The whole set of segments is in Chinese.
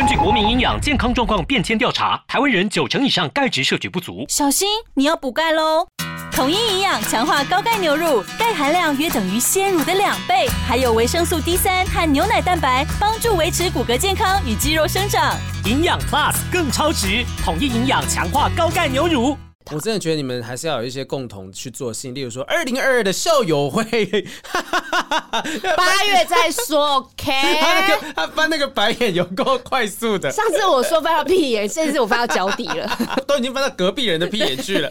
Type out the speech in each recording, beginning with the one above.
根据国民营养健康状况变迁调查，台湾人九成以上钙质摄取不足，小心你要补钙喽！统一营养强化高钙牛乳，钙含量约等于鲜乳的两倍，还有维生素 D 三和牛奶蛋白，帮助维持骨骼健康与肌肉生长。营养 Plus 更超值，统一营养强化高钙牛乳。我真的觉得你们还是要有一些共同去做事，例如说二零二二的校友会，八月再说，OK？他那个他翻那个白眼有够快速的。上次我说翻到屁眼，这次我翻到脚底了，都已经翻到隔壁人的屁眼去了。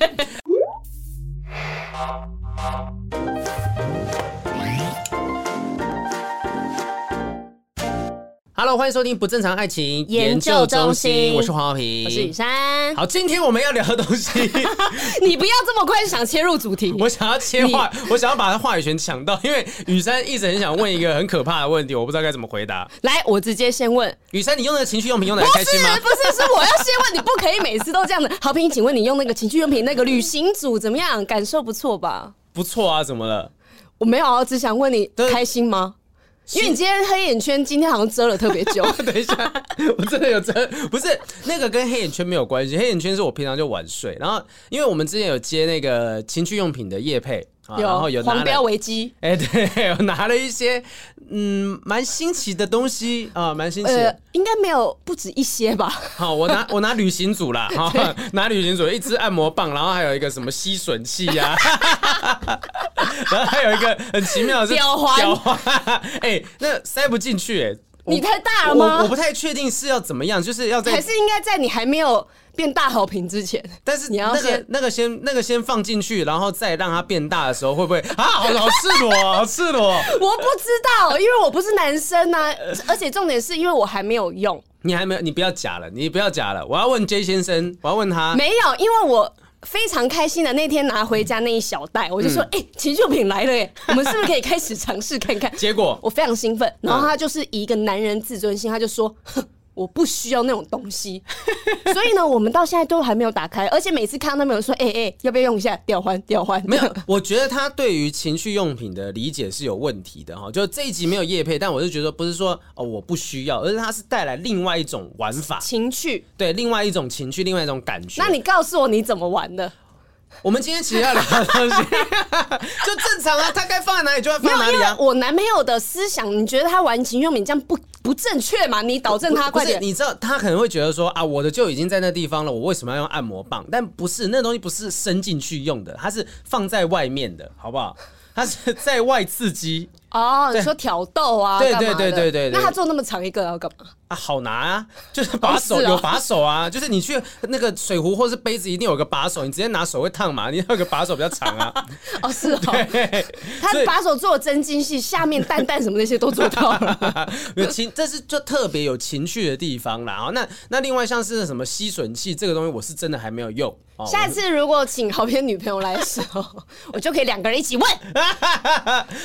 Hello，欢迎收听不正常爱情研究中心，我是黄浩平，我是雨珊。好，今天我们要聊的东西，你不要这么快就想切入主题，我想要切话，我想要把他话语权抢到，因为雨珊一直很想问一个很可怕的问题，我不知道该怎么回答。来，我直接先问雨珊，你用那个情趣用品用的开心吗？不是，不是，是我要先问，你不可以每次都这样的。好平，请问你用那个情趣用品那个旅行组怎么样？感受不错吧？不错啊，怎么了？我没有啊，只想问你开心吗？因为你今天黑眼圈今天好像遮了特别久。等一下，我真的有遮，不是那个跟黑眼圈没有关系，黑眼圈是我平常就晚睡，然后因为我们之前有接那个情趣用品的夜配。有然后有黄标危机，哎，欸、对，我拿了一些嗯蛮新奇的东西啊，蛮新奇的，呃，应该没有不止一些吧？好，我拿 我拿旅行组啦，哈拿旅行组一支按摩棒，然后还有一个什么吸吮器呀，然后还有一个很奇妙的是吊环，吊环，哎，那塞不进去，哎，你太大了吗？我，我不太确定是要怎么样，就是要在还是应该在你还没有。变大好评之前，但是你要那个那个先那个先放进去，然后再让它变大的时候，会不会 啊？好赤裸，好赤裸！我不知道，因为我不是男生啊，而且重点是因为我还没有用。你还没有，你不要假了，你不要假了。我要问 J 先生，我要问他，没有，因为我非常开心的那天拿回家那一小袋，我就说，哎、嗯，情趣用品来了耶，我们是不是可以开始尝试看看？结果我非常兴奋，然后他就是以一个男人自尊心，他就说。哼我不需要那种东西，所以呢，我们到现在都还没有打开，而且每次看到他们有说，哎、欸、哎、欸，要不要用一下调换调换没有，我觉得他对于情趣用品的理解是有问题的哈。就这一集没有夜配，但我是觉得不是说哦我不需要，而是它是带来另外一种玩法，情趣，对，另外一种情趣，另外一种感觉。那你告诉我你怎么玩的？我们今天其实要聊的东西就正常啊，他该放在哪里就要放在哪里啊。我男朋友的思想，你觉得他玩情趣用品这样不不正确吗？你导正他快点。你知道他可能会觉得说啊，我的就已经在那地方了，我为什么要用按摩棒？但不是，那东西不是伸进去用的，它是放在外面的，好不好？它是在外刺激。哦，你说挑逗啊？对对对对对。那他做那么长一个要干嘛？啊，好拿啊，就是把手有把手啊，就是你去那个水壶或是杯子一定有个把手，你直接拿手会烫嘛，你要有个把手比较长啊。哦，是哦。对，他把手做的真精细，下面蛋蛋什么那些都做到了。有情，这是就特别有情趣的地方啦。哦，那那另外像是什么吸吮器这个东西，我是真的还没有用。下次如果请豪片女朋友来的时候，我就可以两个人一起问。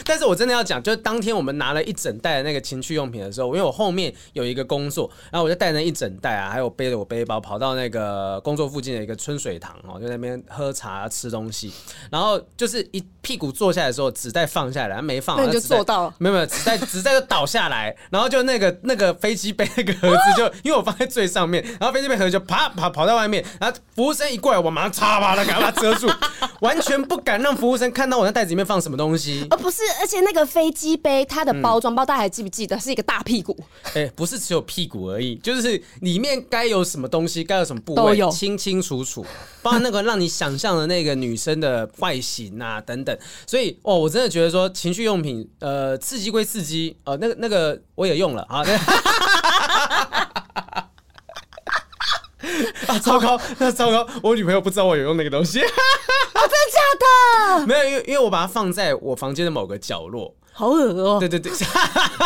但是我真的要讲。就是当天我们拿了一整袋的那个情趣用品的时候，因为我后面有一个工作，然后我就带着一整袋啊，还有背着我背包跑到那个工作附近的一个春水堂哦，就在那边喝茶吃东西，然后就是一屁股坐下来的时候，纸袋放下来，没放，那你就坐到了，没有没有，纸袋纸袋就倒下来，然后就那个那个飞机杯那个盒子就因为我放在最上面，然后飞机杯盒子就啪啪跑到外面，然后服务生一过来，我马上擦把它给它遮住，完全不敢让服务生看到我那袋子里面放什么东西。哦，不是，而且那个飞。飞机杯它的包装包，大家还记不记得是一个大屁股？哎、欸，不是只有屁股而已，就是里面该有什么东西，该有什么部位，清清楚楚，包括那个让你想象的那个女生的外形啊等等。所以哦，我真的觉得说情趣用品，呃，刺激归刺激，呃，那个那个我也用了啊。啊，糟糕，那糟糕，我女朋友不知道我有用那个东西。哦，真的假的？没有，因为因为我把它放在我房间的某个角落。好恶哦！对对对，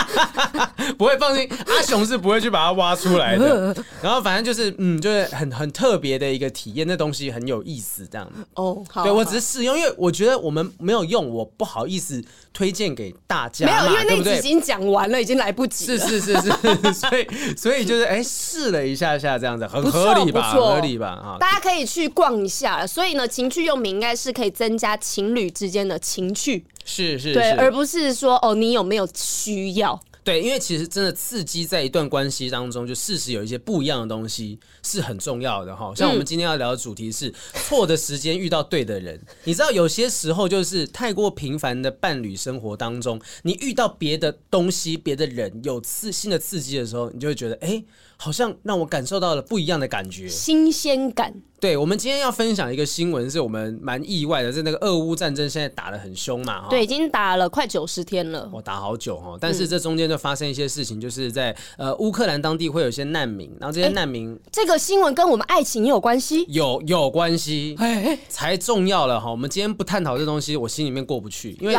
不会放心，阿雄是不会去把它挖出来的。然后反正就是，嗯，就是很很特别的一个体验，那东西很有意思，这样。哦，好，对我只是试用，因为我觉得我们没有用，我不好意思推荐给大家。没有，因为那集已经讲完了，已经来不及了。是是是是，所以 所以就是，哎，试了一下下这样子，很合理吧？合理吧？啊，大家可以去逛一下。所以呢，情趣用品应该是可以增加情侣之间的情趣。是是，对，而不是说哦，你有没有需要？对，因为其实真的刺激在一段关系当中，就事实有一些不一样的东西是很重要的哈。像我们今天要聊的主题是错的时间遇到对的人。你知道有些时候就是太过频繁的伴侣生活当中，你遇到别的东西、别的人有刺新的刺激的时候，你就会觉得哎。好像让我感受到了不一样的感觉，新鲜感。对，我们今天要分享一个新闻，是我们蛮意外的，在那个俄乌战争现在打的很凶嘛，对，已经打了快九十天了，我打好久哈。但是这中间就发生一些事情，就是在呃乌克兰当地会有一些难民，然后这些难民，这个新闻跟我们爱情也有关系，有有关系，哎，才重要了哈。我们今天不探讨这东西，我心里面过不去，因为。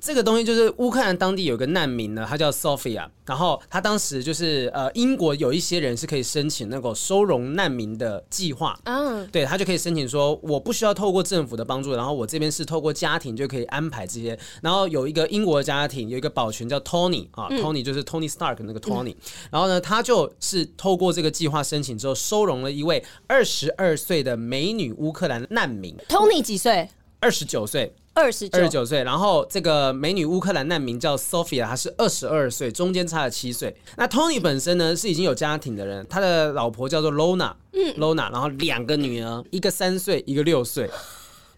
这个东西就是乌克兰当地有个难民呢，他叫 Sophia，然后他当时就是呃，英国有一些人是可以申请那个收容难民的计划，嗯，对，他就可以申请说，我不需要透过政府的帮助，然后我这边是透过家庭就可以安排这些，然后有一个英国的家庭有一个保全叫 Tony 啊，嗯，Tony 就是 Tony Stark 那个 Tony，嗯，然后呢，他就是透过这个计划申请之后收容了一位二十二岁的美女乌克兰难民，Tony 几岁？二十九岁。二十二十九岁，然后这个美女乌克兰难民叫 Sophia，她是二十二岁，中间差了七岁。那 Tony 本身呢是已经有家庭的人，他的老婆叫做 Lona，嗯，Lona，然后两个女儿，一个三岁，一个六岁。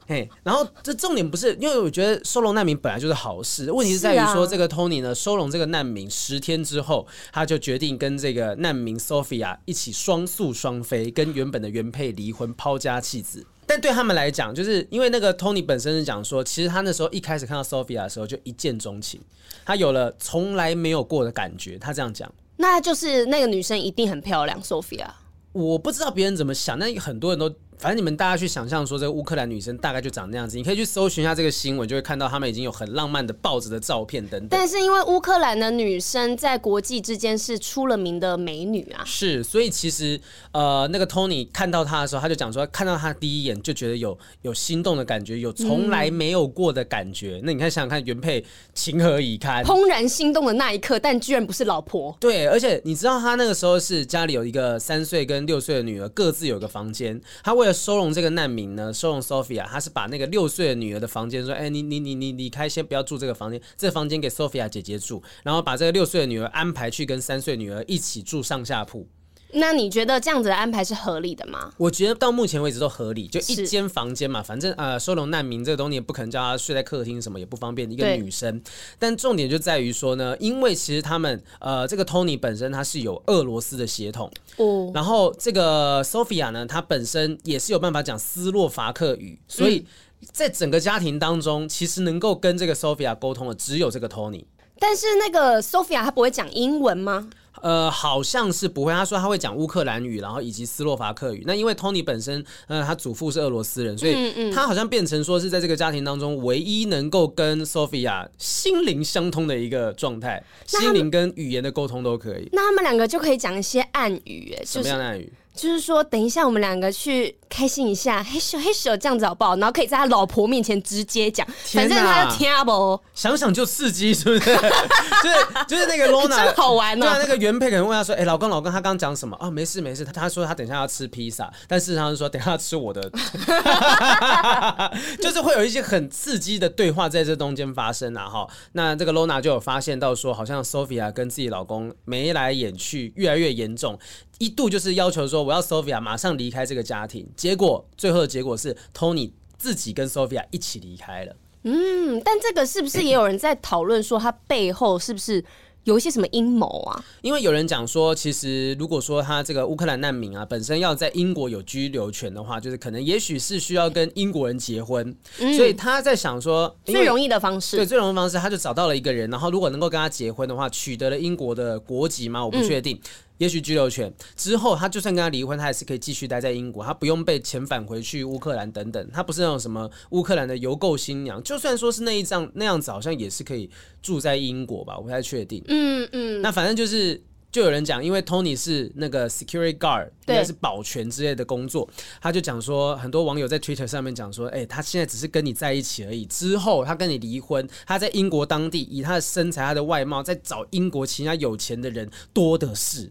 嘿，然后这重点不是，因为我觉得收容难民本来就是好事，问题是在于说这个 Tony 呢收容这个难民十天之后，他就决定跟这个难民 Sophia 一起双宿双飞，跟原本的原配离婚，抛家弃子。但对他们来讲，就是因为那个 Tony 本身是讲说，其实他那时候一开始看到 Sophia 的时候就一见钟情，他有了从来没有过的感觉。他这样讲，那就是那个女生一定很漂亮，Sophia。我不知道别人怎么想，但很多人都。反正你们大家去想象说，这个乌克兰女生大概就长那样子，你可以去搜寻一下这个新闻，就会看到他们已经有很浪漫的抱着的照片等等。但是因为乌克兰的女生在国际之间是出了名的美女啊，是，所以其实呃，那个 Tony 看到她的时候，他就讲说，看到她第一眼就觉得有有心动的感觉，有从来没有过的感觉。嗯、那你看想想看，原配情何以堪？怦然心动的那一刻，但居然不是老婆。对，而且你知道他那个时候是家里有一个三岁跟六岁的女儿，各自有个房间，他为了收容这个难民呢，收容 Sophia，他是把那个六岁的女儿的房间说：“哎、你你你你离开，先不要住这个房间，这个房间给 Sophia 姐姐住。”然后把这个六岁的女儿安排去跟三岁女儿一起住上下铺。那你觉得这样子的安排是合理的吗？我觉得到目前为止都合理，就一间房间嘛，反正呃，收容难民这个东西也不可能叫他睡在客厅，什么也不方便。一个女生，但重点就在于说呢，因为其实他们呃，这个 Tony 本身他是有俄罗斯的血统哦，然后这个 Sophia 呢，她本身也是有办法讲斯洛伐克语，所以在整个家庭当中，其实能够跟这个 Sophia 沟通的只有这个 Tony。但是那个 Sophia 她不会讲英文吗？呃，好像是不会。他说他会讲乌克兰语，然后以及斯洛伐克语。那因为 Tony 本身，呃，他祖父是俄罗斯人，所以他好像变成说是在这个家庭当中唯一能够跟 Sophia 心灵相通的一个状态，心灵跟语言的沟通都可以。那他们两个就可以讲一些暗语，哎，什么样的暗语？就是说，等一下我们两个去开心一下，嘿咻嘿咻这样子好不好？然后可以在他老婆面前直接讲，反正他就听不。想想就刺激，是不是？就是就是那个 Lona 真好玩呢、喔。对啊，那个原配可能问他说：“哎、欸，老公老公，他刚刚讲什么？”啊，没事没事。他他说他等一下要吃披萨，但事实上是说等一下要吃我的。就是会有一些很刺激的对话在这中间发生啊！哈，那这个 Lona 就有发现到说，好像 Sophia 跟自己老公眉来眼去，越来越严重。一度就是要求说，我要 Sophia 马上离开这个家庭，结果最后的结果是 Tony 自己跟 Sophia 一起离开了。嗯，但这个是不是也有人在讨论说，他背后是不是？有一些什么阴谋啊？因为有人讲说，其实如果说他这个乌克兰难民啊，本身要在英国有居留权的话，就是可能也许是需要跟英国人结婚，嗯、所以他在想说最容易的方式，对，最容易的方式，他就找到了一个人，然后如果能够跟他结婚的话，取得了英国的国籍吗？我不确定。嗯也许居留权之后，他就算跟他离婚，他也是可以继续待在英国，他不用被遣返回去乌克兰等等。他不是那种什么乌克兰的邮购新娘，就算说是那一张那样子，好像也是可以住在英国吧？我不太确定。嗯嗯。那反正就是，就有人讲，因为 Tony 是那个 security guard，应该是保全之类的工作，他就讲说，很多网友在 Twitter 上面讲说，哎，他现在只是跟你在一起而已，之后他跟你离婚，他在英国当地以他的身材、他的外貌，在找英国其他有钱的人多的是。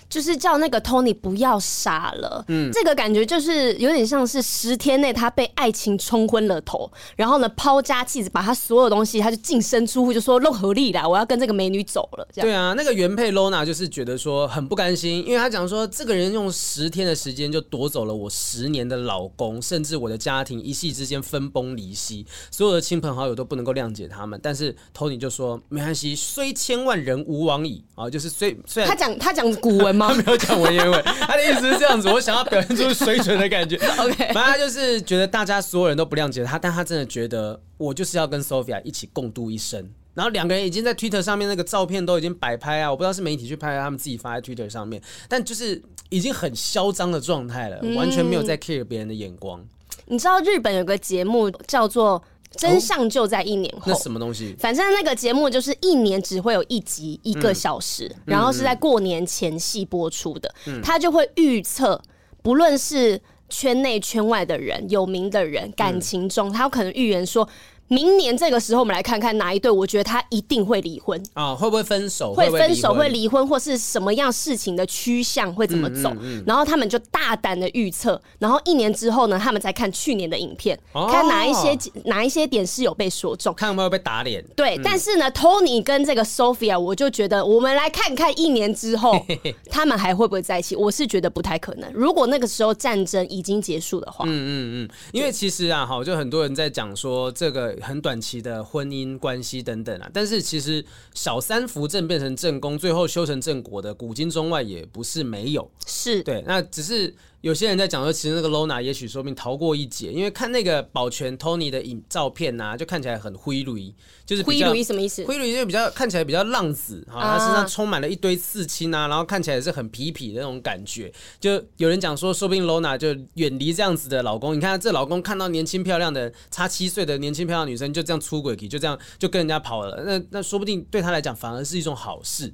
就是叫那个 Tony 不要傻了。嗯，这个感觉就是有点像是十天内他被爱情冲昏了头，然后呢抛家弃子，把他所有东西，他就净身出户，就说弄合力啦，我要跟这个美女走了。这样对啊，那个原配 Lona 就是觉得说很不甘心，因为他讲说这个人用十天的时间就夺走了我十年的老公，甚至我的家庭一夕之间分崩离析，所有的亲朋好友都不能够谅解他们。但是 Tony 就说没关系，虽千万人吾往矣啊，就是虽虽然他讲他讲古文吗？他没有讲文言文，他的意思是这样子，我想要表现出水准的感觉。OK，反正他就是觉得大家所有人都不谅解他，但他真的觉得我就是要跟 Sophia 一起共度一生。然后两个人已经在 Twitter 上面那个照片都已经摆拍啊，我不知道是媒体去拍，他们自己发在 Twitter 上面，但就是已经很嚣张的状态了，完全没有在 care 别人的眼光。你知道日本有个节目叫做《真相就在一年后》，那什么东西？反正那个节目就是一年只会有一集，一个小时，然后是在过年前夕播出的，他就会预测，不论是圈内圈外的人、有名的人，感情中，他有可能预言说。明年这个时候，我们来看看哪一对，我觉得他一定会离婚啊、哦？会不会分手？会分手？会离婚？或是什么样事情的趋向会怎么走？嗯嗯嗯、然后他们就大胆的预测，然后一年之后呢，他们再看去年的影片，哦、看哪一些哪一些点是有被说中，看有没有被打脸。对，嗯、但是呢，Tony 跟这个 Sophia，我就觉得我们来看看一年之后 他们还会不会在一起？我是觉得不太可能。如果那个时候战争已经结束的话，嗯嗯嗯，因为其实啊，哈，就很多人在讲说这个。很短期的婚姻关系等等啊，但是其实小三扶正变成正宫，最后修成正果的古今中外也不是没有，是对，那只是。有些人在讲说，其实那个 Lona 也许说不定逃过一劫，因为看那个保全 Tony 的影照片呐、啊，就看起来很灰绿，就是灰绿什么意思？灰绿就比较看起来比较浪子哈，他身上充满了一堆刺青啊，然后看起来是很痞痞的那种感觉。就有人讲说，说不定 Lona 就远离这样子的老公。你看这老公看到年轻漂亮的差七岁的年轻漂亮女生就这样出轨，就这样就跟人家跑了，那那说不定对他来讲反而是一种好事。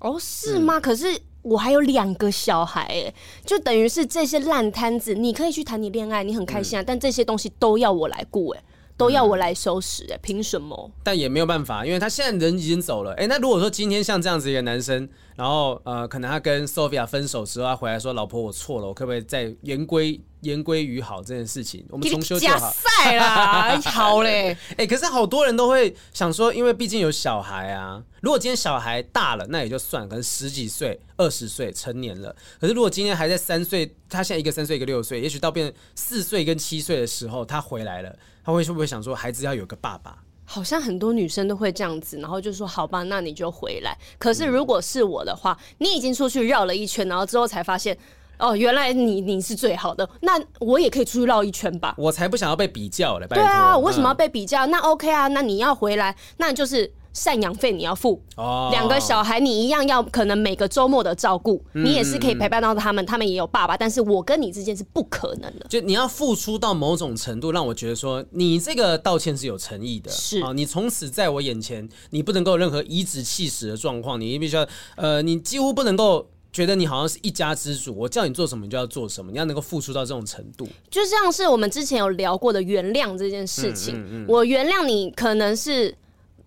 哦，是吗？嗯、可是。我还有两个小孩，哎，就等于是这些烂摊子，你可以去谈你恋爱，你很开心啊，嗯、但这些东西都要我来顾，哎，都要我来收拾，哎，凭什么？但也没有办法，因为他现在人已经走了，哎，那如果说今天像这样子一个男生，然后呃，可能他跟 Sophia 分手之后，他回来说：“老婆，我错了，我可不可以再言归？”言归于好这件事情，我们重修就好。赛啦，好嘞。哎、欸，可是好多人都会想说，因为毕竟有小孩啊。如果今天小孩大了，那也就算了，可能十几岁、二十岁成年了。可是如果今天还在三岁，他现在一个三岁，一个六岁，也许到变四岁跟七岁的时候，他回来了，他会会不会想说，孩子要有个爸爸？好像很多女生都会这样子，然后就说好吧，那你就回来。可是如果是我的话，你已经出去绕了一圈，然后之后才发现。哦，原来你你是最好的，那我也可以出去绕一圈吧。我才不想要被比较嘞，对啊，我为什么要被比较？嗯、那 OK 啊，那你要回来，那就是赡养费你要付。哦，两个小孩你一样要，可能每个周末的照顾，嗯、你也是可以陪伴到他们，他们也有爸爸，但是我跟你之间是不可能的。就你要付出到某种程度，让我觉得说你这个道歉是有诚意的。是啊，你从此在我眼前，你不能够有任何颐指气使的状况，你必须要呃，你几乎不能够。觉得你好像是一家之主，我叫你做什么你就要做什么，你要能够付出到这种程度。就像是我们之前有聊过的原谅这件事情，嗯嗯嗯、我原谅你可能是。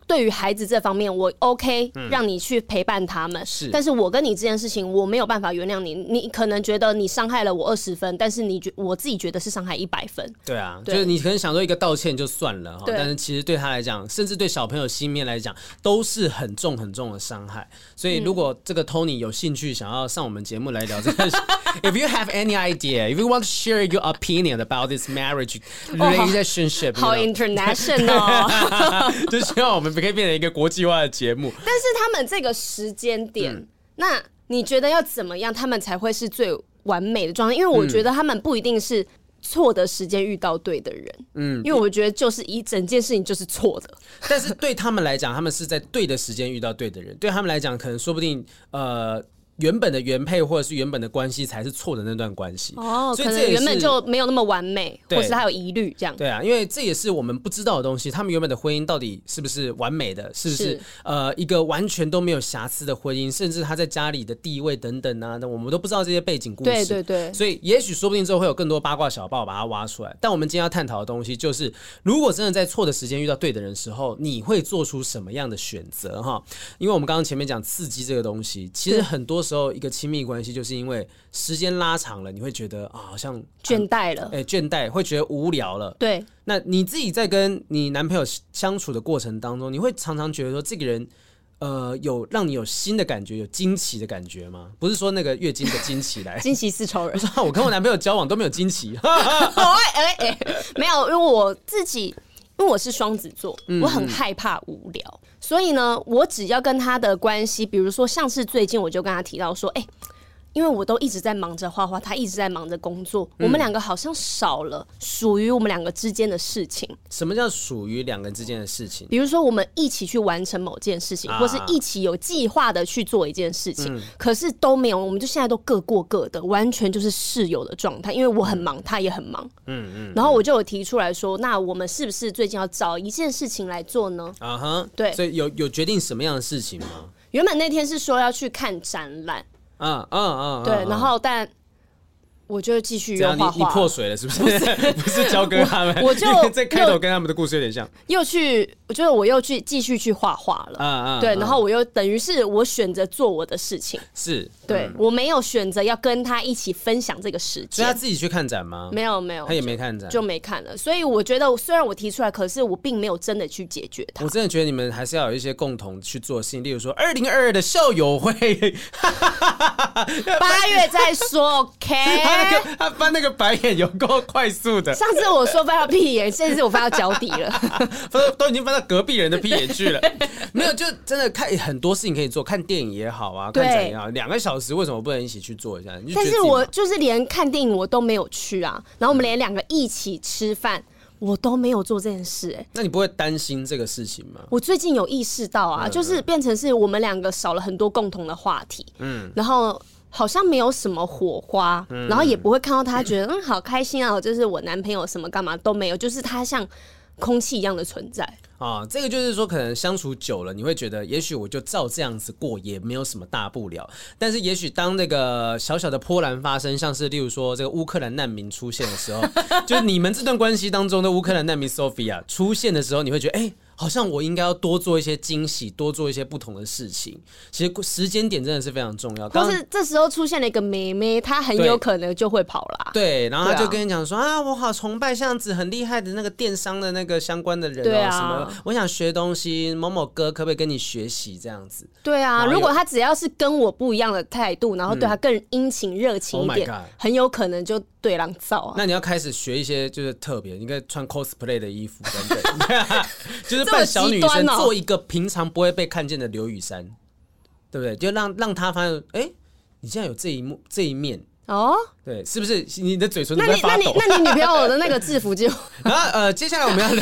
对于孩子这方面，我 OK，让你去陪伴他们。是，但是我跟你这件事情，我没有办法原谅你。你可能觉得你伤害了我二十分，但是你觉我自己觉得是伤害一百分。对啊，就是你可能想说一个道歉就算了哈，但是其实对他来讲，甚至对小朋友心面来讲，都是很重很重的伤害。所以如果这个 Tony 有兴趣想要上我们节目来聊这个，If you have any idea, if you want to share your opinion about this marriage relationship，好 international，就希望我们。可以变成一个国际化的节目，但是他们这个时间点，嗯、那你觉得要怎么样，他们才会是最完美的状态？因为我觉得他们不一定是错的时间遇到对的人，嗯，因为我觉得就是一整件事情就是错的。但是对他们来讲，他们是在对的时间遇到对的人，对他们来讲，可能说不定呃。原本的原配或者是原本的关系才是错的那段关系哦，所以这也原本就没有那么完美，对或是他有疑虑这样。对啊，因为这也是我们不知道的东西。他们原本的婚姻到底是不是完美的？是不是，是呃一个完全都没有瑕疵的婚姻？甚至他在家里的地位等等啊，那我们都不知道这些背景故事。对对对。所以也许说不定之后会有更多八卦小报把它挖出来。但我们今天要探讨的东西就是，如果真的在错的时间遇到对的人的时候，你会做出什么样的选择？哈，因为我们刚刚前面讲刺激这个东西，其实很多时候一个亲密关系，就是因为时间拉长了，你会觉得啊，好像倦怠了，哎，倦怠，会觉得无聊了。对，那你自己在跟你男朋友相处的过程当中，你会常常觉得说这个人。呃，有让你有新的感觉，有惊奇的感觉吗？不是说那个月经的惊奇来，惊奇是超人。我跟我男朋友交往都没有惊奇。哎哎，没有，因为我自己，因为我是双子座，我很害怕无聊，嗯、所以呢，我只要跟他的关系，比如说像是最近，我就跟他提到说，哎、欸。因为我都一直在忙着画画，他一直在忙着工作，嗯、我们两个好像少了属于我们两个之间的事情。什么叫属于两个人之间的事情？比如说，我们一起去完成某件事情，啊、或是一起有计划的去做一件事情，嗯、可是都没有，我们就现在都各过各的，完全就是室友的状态。因为我很忙，他也很忙。嗯嗯。嗯然后我就有提出来说，那我们是不是最近要找一件事情来做呢？啊哈，对。所以有有决定什么样的事情吗？原本那天是说要去看展览。嗯嗯嗯，对，然后但我就继续画画。你破水了是不是？不是 交给他们，我就 在开头跟他们的故事有点像。又去，我觉得我又去继续去画画了。嗯嗯，对，然后我又等于是我选择做我的事情。是，对我没有选择要跟他一起分享这个时间。所以他自己去看展吗？没有没有，他也没看展，就没看了。所以我觉得，虽然我提出来，可是我并没有真的去解决他。我真的觉得你们还是要有一些共同去做的事情，例如说二零二二的校友会。八月再说，OK。他那个他翻那个白眼有够快速的。上次我说翻到屁眼，这次我翻到脚底了，都都已经翻到隔壁人的屁眼去了。没有，就真的看很多事情可以做，看电影也好啊，看展也好，两个小时为什么不能一起去做一下？但是我就是连看电影我都没有去啊，然后我们连两个一起吃饭。我都没有做这件事，哎，那你不会担心这个事情吗？我最近有意识到啊，就是变成是我们两个少了很多共同的话题，嗯，然后好像没有什么火花，然后也不会看到他觉得嗯好开心啊，就是我男朋友什么干嘛都没有，就是他像空气一样的存在。啊，这个就是说，可能相处久了，你会觉得，也许我就照这样子过，也没有什么大不了。但是，也许当那个小小的波澜发生，像是例如说这个乌克兰难民出现的时候，就是你们这段关系当中的乌克兰难民 Sophia 出现的时候，你会觉得，哎。好像我应该要多做一些惊喜，多做一些不同的事情。其实时间点真的是非常重要。但是这时候出现了一个妹妹，她很有可能就会跑啦。对，然后她就跟你讲说啊，啊，我好崇拜这样子很厉害的那个电商的那个相关的人哦，啊、什么，我想学东西，某某哥可不可以跟你学习这样子？对啊，如果他只要是跟我不一样的态度，然后对他更殷勤热情一点，嗯 oh、很有可能就。对狼造啊！那你要开始学一些就是特别，你可以穿 cosplay 的衣服等等，就是扮小女生，做一个平常不会被看见的刘雨珊，对不对？就让让他发现，哎，你竟然有这一幕这一面哦，对，是不是？你的嘴唇都在发抖。那你那你女朋友的那个制服就然 后呃，接下来我们要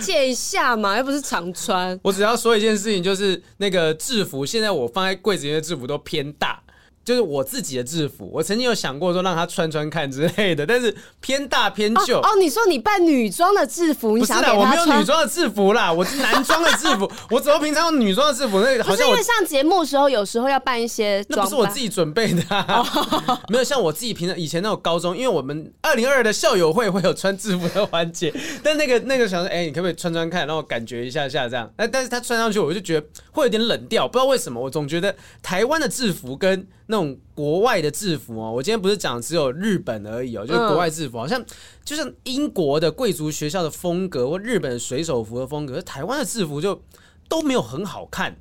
借一下嘛，又不是常穿。我只要说一件事情，就是那个制服，现在我放在柜子里的制服都偏大。就是我自己的制服，我曾经有想过说让他穿穿看之类的，但是偏大偏旧。哦，你说你扮女装的制服，你想给他穿？我没有女装的制服啦，我是男装的制服。我怎么平常用女装的制服？那个好像我因为上节目的时候，有时候要扮一些，那不是我自己准备的、啊。哦、没有像我自己平常以前那种高中，因为我们二零二二的校友会会有穿制服的环节，但那个那个想说，哎、欸，你可不可以穿穿看，让我感觉一下下这样？哎，但是他穿上去，我就觉得会有点冷调，不知道为什么，我总觉得台湾的制服跟那种国外的制服哦，我今天不是讲只有日本而已哦，就是国外制服，好像就是英国的贵族学校的风格或日本水手服的风格，台湾的制服就都没有很好看。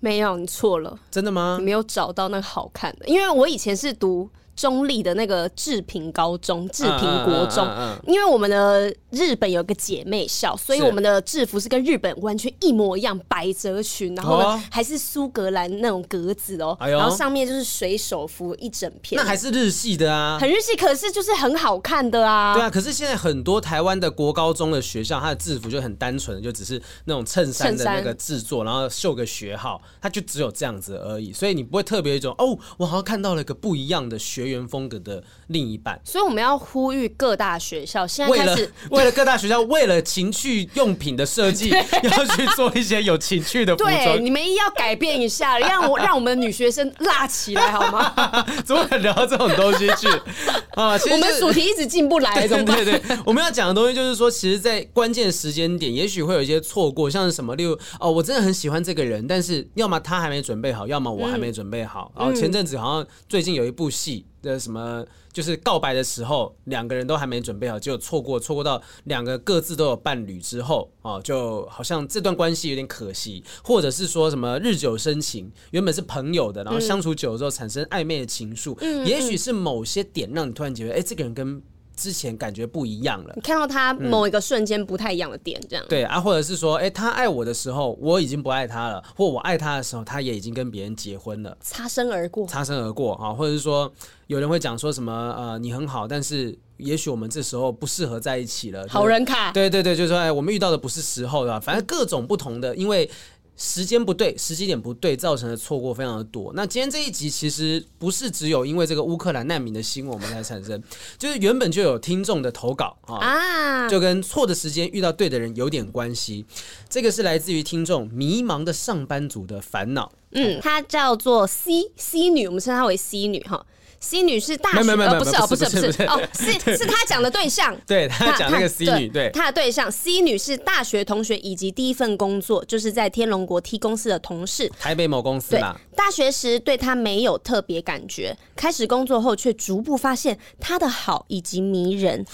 没有，你错了，真的吗？你没有找到那个好看的，因为我以前是读。中立的那个志平高中、志平国中，因为我们的日本有个姐妹校，所以我们的制服是跟日本完全一模一样，百褶裙，然后呢、哦、还是苏格兰那种格子哦，然后上面就是水手服一整片，那还是日系的啊，很日系，可是就是很好看的啊。对啊，可是现在很多台湾的国高中的学校，它的制服就很单纯，就只是那种衬衫的那个制作，然后绣个学号，它就只有这样子而已，所以你不会特别一种哦，我好像看到了一个不一样的学。学园风格的另一半。所以我们要呼吁各大学校现在为了开始 为了各大学校为了情趣用品的设计，要去做一些有情趣的服对，装。你们要改变一下，让我让我们的女学生辣起来好吗？怎么会聊到这种东西去啊？我们主题一直进不来，怎么办？对对对，我们要讲的东西就是说，其实，在关键时间点，也许会有一些错过，像是什么，例如哦，我真的很喜欢这个人，但是要么他还没准备好，要么我还没准备好。然后前阵子好像最近有一部戏的什么，就是告白的时候，两个人都还没准备好，就错过，错过到两个各自都有伴侣之后，哦，就好像这段关系有点可惜，或者是说什么日久生情，原本是朋友的，然后相处久了之后产生暧昧的情愫，也许是某些点让你突然觉得，哎，这个人跟之前感觉不一样了，你看到他某一个瞬间不太一样的点，这样、嗯、对啊，或者是说，哎、欸，他爱我的时候，我已经不爱他了，或我爱他的时候，他也已经跟别人结婚了，擦身而过，擦身而过啊，或者是说，有人会讲说什么，呃，你很好，但是也许我们这时候不适合在一起了，好人卡，对对对，就是说，哎，我们遇到的不是时候的，反正各种不同的，因为。时间不对，时机点不对，造成的错过非常的多。那今天这一集其实不是只有因为这个乌克兰难民的新闻我们才产生，就是原本就有听众的投稿啊，就跟错的时间遇到对的人有点关系。这个是来自于听众迷茫的上班族的烦恼。嗯，她叫做 C C 女，我们称她为 C 女哈。C 女是大学，不是哦，不是不是哦，是。是他讲的对象，对他讲那个 C 女，对。他的对象 C 女是大学同学，以及第一份工作就是在天龙国 T 公司的同事，台北某公司嘛。大学时对他没有特别感觉，开始工作后却逐步发现他的好以及迷人。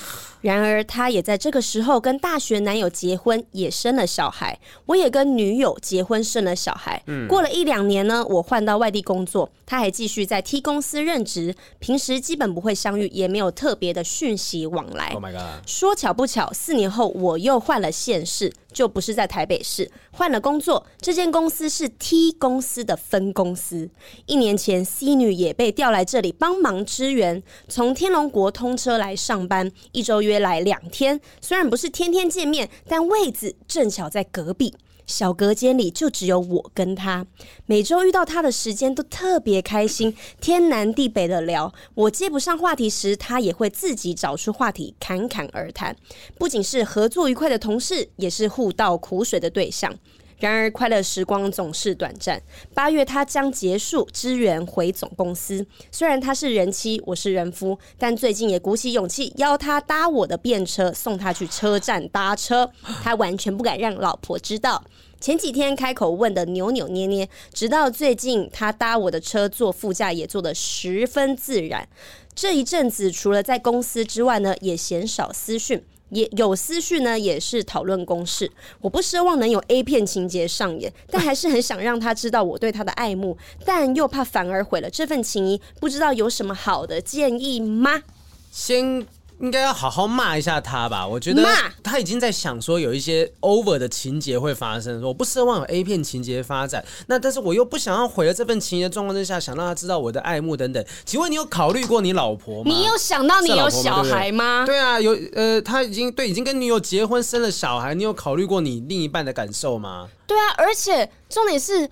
然而，他也在这个时候跟大学男友结婚，也生了小孩。我也跟女友结婚，生了小孩。嗯，过了一两年呢，我换到外地工作，他还继续在 T 公司任职。平时基本不会相遇，也没有特别的讯息往来。Oh my god！说巧不巧，四年后我又换了县市。就不是在台北市，换了工作。这间公司是 T 公司的分公司。一年前，C 女也被调来这里帮忙支援，从天龙国通车来上班，一周约来两天。虽然不是天天见面，但位子正巧在隔壁。小隔间里就只有我跟他，每周遇到他的时间都特别开心，天南地北的聊。我接不上话题时，他也会自己找出话题，侃侃而谈。不仅是合作愉快的同事，也是互道苦水的对象。然而，快乐时光总是短暂。八月他将结束支援回总公司，虽然他是人妻，我是人夫，但最近也鼓起勇气邀他搭我的便车，送他去车站搭车。他完全不敢让老婆知道。前几天开口问的扭扭捏捏，直到最近他搭我的车坐副驾也坐得十分自然。这一阵子除了在公司之外呢，也鲜少私讯。也有思绪呢，也是讨论公事。我不奢望能有 A 片情节上演，但还是很想让他知道我对他的爱慕，但又怕反而毁了这份情谊。不知道有什么好的建议吗？先。应该要好好骂一下他吧，我觉得他已经在想说有一些 over 的情节会发生，说我不奢望有 A 片情节发展，那但是我又不想要毁了这份情谊的状况之下，想让他知道我的爱慕等等。请问你有考虑过你老婆吗？你有想到你有小孩吗？对啊，有呃，他已经对已经跟女友结婚生了小孩，你有考虑过你另一半的感受吗？对啊，而且重点是。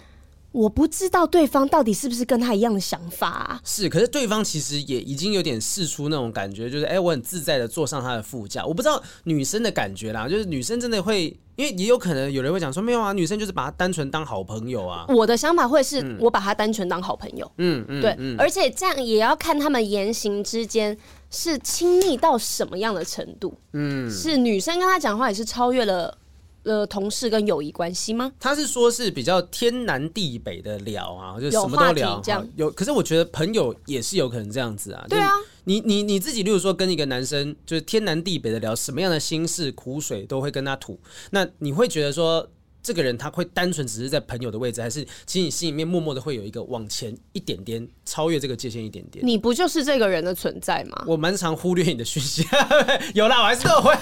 我不知道对方到底是不是跟他一样的想法啊？是，可是对方其实也已经有点试出那种感觉，就是哎、欸，我很自在的坐上他的副驾。我不知道女生的感觉啦，就是女生真的会，因为也有可能有人会讲说没有啊，女生就是把他单纯当好朋友啊。我的想法会是我把他单纯当好朋友，嗯嗯，对，而且这样也要看他们言行之间是亲密到什么样的程度。嗯，是女生跟他讲话也是超越了。呃，同事跟友谊关系吗？他是说是比较天南地北的聊啊，就什么都聊这样。有，可是我觉得朋友也是有可能这样子啊。对啊，你你你自己，例如说跟一个男生就是天南地北的聊，什么样的心事苦水都会跟他吐。那你会觉得说，这个人他会单纯只是在朋友的位置，还是其实你心里面默默的会有一个往前一点点，超越这个界限一点点？你不就是这个人的存在吗？我蛮常忽略你的讯息，有啦，我还是撤回。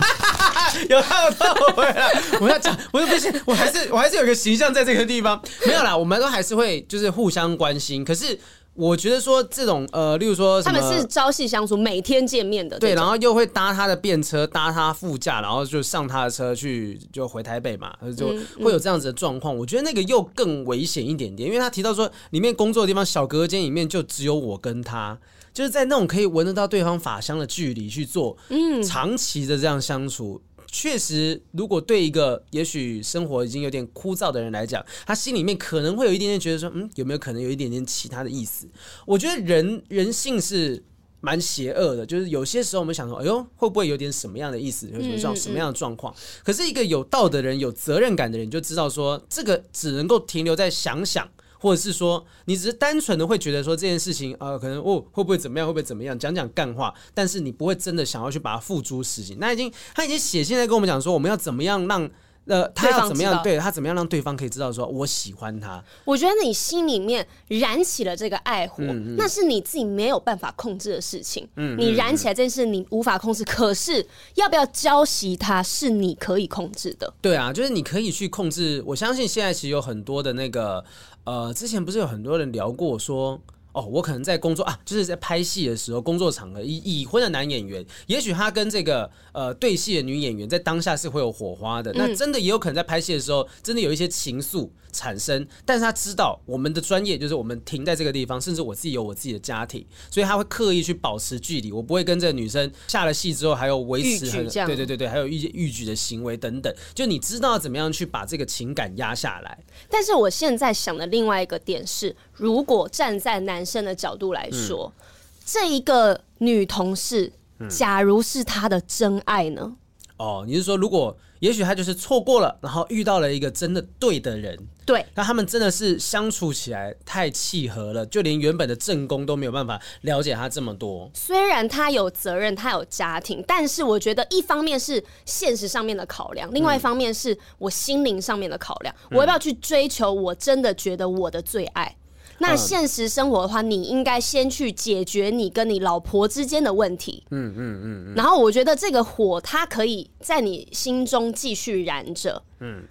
有啦，我撤回了，我要讲，不是不是，我还是我还是有一个形象在这个地方。没有啦，我们都还是会就是互相关心。可是我觉得说这种呃，例如说他们是朝夕相处，每天见面的，对，然后又会搭他的便车，搭他副驾，然后就上他的车去就回台北嘛，就会有这样子的状况。我觉得那个又更危险一点点，因为他提到说里面工作的地方小隔间里面就只有我跟他。就是在那种可以闻得到对方法香的距离去做，嗯，长期的这样相处。确实，如果对一个也许生活已经有点枯燥的人来讲，他心里面可能会有一点点觉得说，嗯，有没有可能有一点点其他的意思？我觉得人人性是蛮邪恶的，就是有些时候我们想说，哎呦，会不会有点什么样的意思，有什么状什么样的状况？可是一个有道德的人、有责任感的人，就知道说，这个只能够停留在想想。或者是说，你只是单纯的会觉得说这件事情，呃，可能哦会不会怎么样，会不会怎么样，讲讲干话，但是你不会真的想要去把它付诸实行。那已经他已经写信来跟我们讲说，我们要怎么样让呃他要怎么样对他怎么样让对方可以知道说我喜欢他。我觉得你心里面燃起了这个爱火，嗯嗯那是你自己没有办法控制的事情。嗯嗯你燃起来这件事你无法控制，可是要不要浇熄它是你可以控制的。对啊，就是你可以去控制。我相信现在其实有很多的那个。呃，之前不是有很多人聊过说，哦，我可能在工作啊，就是在拍戏的时候，工作场合，已已婚的男演员，也许他跟这个呃对戏的女演员在当下是会有火花的，那真的也有可能在拍戏的时候，真的有一些情愫。产生，但是他知道我们的专业就是我们停在这个地方，甚至我自己有我自己的家庭，所以他会刻意去保持距离。我不会跟这个女生下了戏之后还有维持很对对对对，还有一些逾矩的行为等等。就你知道怎么样去把这个情感压下来。但是我现在想的另外一个点是，如果站在男生的角度来说，嗯、这一个女同事，假如是他的真爱呢？哦，你是说如果？也许他就是错过了，然后遇到了一个真的对的人。对，那他们真的是相处起来太契合了，就连原本的正宫都没有办法了解他这么多。虽然他有责任，他有家庭，但是我觉得一方面是现实上面的考量，另外一方面是我心灵上面的考量。嗯、我要不要去追求我真的觉得我的最爱？那现实生活的话，你应该先去解决你跟你老婆之间的问题。嗯嗯嗯嗯。然后我觉得这个火，它可以在你心中继续燃着。嗯。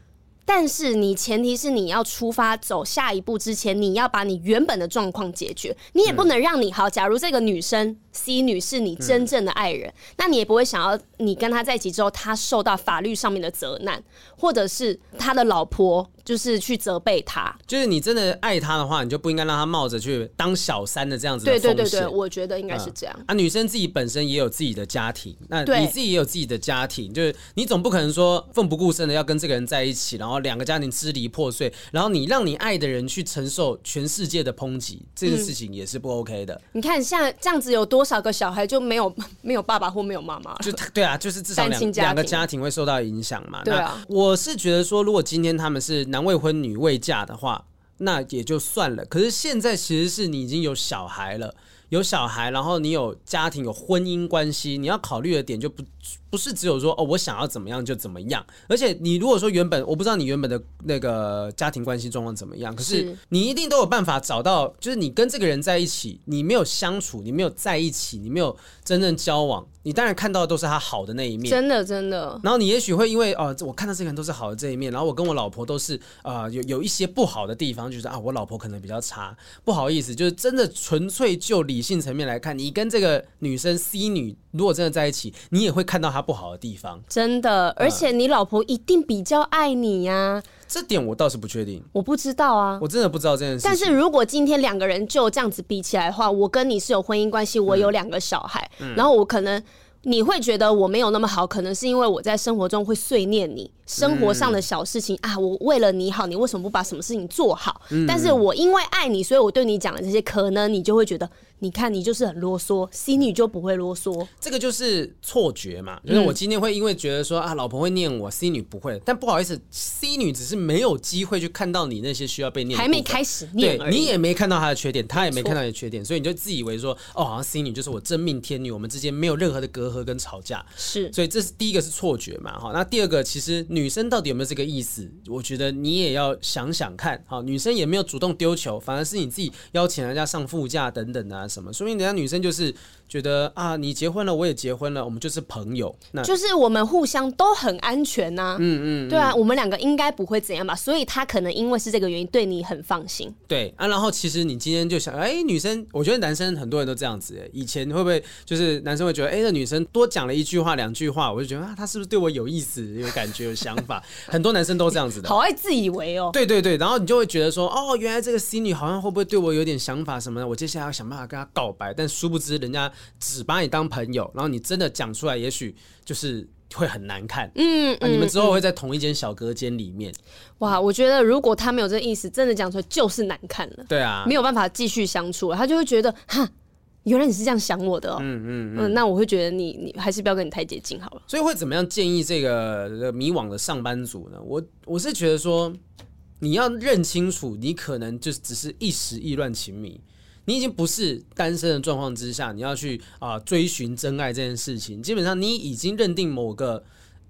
但是你前提是你要出发走下一步之前，你要把你原本的状况解决。你也不能让你好。假如这个女生 C 女是你真正的爱人，那你也不会想要你跟她在一起之后，她受到法律上面的责难，或者是他的老婆。就是去责备他，就是你真的爱他的话，你就不应该让他冒着去当小三的这样子的。对对对对，我觉得应该是这样。嗯、啊，女生自己本身也有自己的家庭，那你自己也有自己的家庭，就是你总不可能说奋不顾身的要跟这个人在一起，然后两个家庭支离破碎，然后你让你爱的人去承受全世界的抨击，这件事情也是不 OK 的。嗯、你看，像这样子有多少个小孩就没有 没有爸爸或没有妈妈？就对啊，就是至少两两个家庭会受到影响嘛。对啊，我是觉得说，如果今天他们是。男未婚女未嫁的话，那也就算了。可是现在其实是你已经有小孩了，有小孩，然后你有家庭，有婚姻关系，你要考虑的点就不。不是只有说哦，我想要怎么样就怎么样。而且你如果说原本我不知道你原本的那个家庭关系状况怎么样，可是你一定都有办法找到，就是你跟这个人在一起，你没有相处，你没有在一起，你没有真正交往，你当然看到的都是他好的那一面，真的真的。然后你也许会因为哦，我看到这个人都是好的这一面，然后我跟我老婆都是啊、呃、有有一些不好的地方，就是啊我老婆可能比较差，不好意思，就是真的纯粹就理性层面来看，你跟这个女生 C 女如果真的在一起，你也会看到她不好的地方，真的，而且你老婆一定比较爱你呀、啊。这点我倒是不确定，我不知道啊，我真的不知道这件事。但是如果今天两个人就这样子比起来的话，我跟你是有婚姻关系，我有两个小孩，嗯、然后我可能你会觉得我没有那么好，可能是因为我在生活中会碎念你。生活上的小事情、嗯、啊，我为了你好，你为什么不把什么事情做好？嗯、但是我因为爱你，所以我对你讲的这些，可能你就会觉得，你看你就是很啰嗦，C 女就不会啰嗦。这个就是错觉嘛，就是我今天会因为觉得说啊，老婆会念我，C 女不会，但不好意思，C 女只是没有机会去看到你那些需要被念，还没开始念，对，你也没看到她的缺点，她也没看到你的缺点，所以你就自以为说，哦，好像 C 女就是我真命天女，我们之间没有任何的隔阂跟吵架，是，所以这是第一个是错觉嘛，哈，那第二个其实女生到底有没有这个？这个意思，我觉得你也要想想看。好，女生也没有主动丢球，反而是你自己邀请人家上副驾等等啊什么，说明人家女生就是觉得啊，你结婚了，我也结婚了，我们就是朋友，那就是我们互相都很安全呐、啊。嗯，嗯嗯，对啊，我们两个应该不会怎样吧？所以他可能因为是这个原因对你很放心。对啊，然后其实你今天就想，哎，女生，我觉得男生很多人都这样子。以前会不会就是男生会觉得，哎，那女生多讲了一句话两句话，我就觉得啊，她是不是对我有意思？有感觉，有想法，很多男生都这样子的，好爱自以为哦。对对对，然后你就会觉得说，哦，原来这个 C 女好像会不会对我有点想法什么的，我接下来要想办法跟她告白，但殊不知人家只把你当朋友，然后你真的讲出来，也许就是。会很难看，嗯，你们之后会在同一间小隔间里面，哇，我觉得如果他没有这个意思，真的讲出来就是难看了，对啊，没有办法继续相处了，他就会觉得，哈，原来你是这样想我的、喔，嗯嗯嗯，那我会觉得你你还是不要跟你太接近好了。所以会怎么样建议这个、这个迷惘的上班族呢？我我是觉得说，你要认清楚，你可能就只是一时意乱情迷。你已经不是单身的状况之下，你要去啊、呃、追寻真爱这件事情，基本上你已经认定某个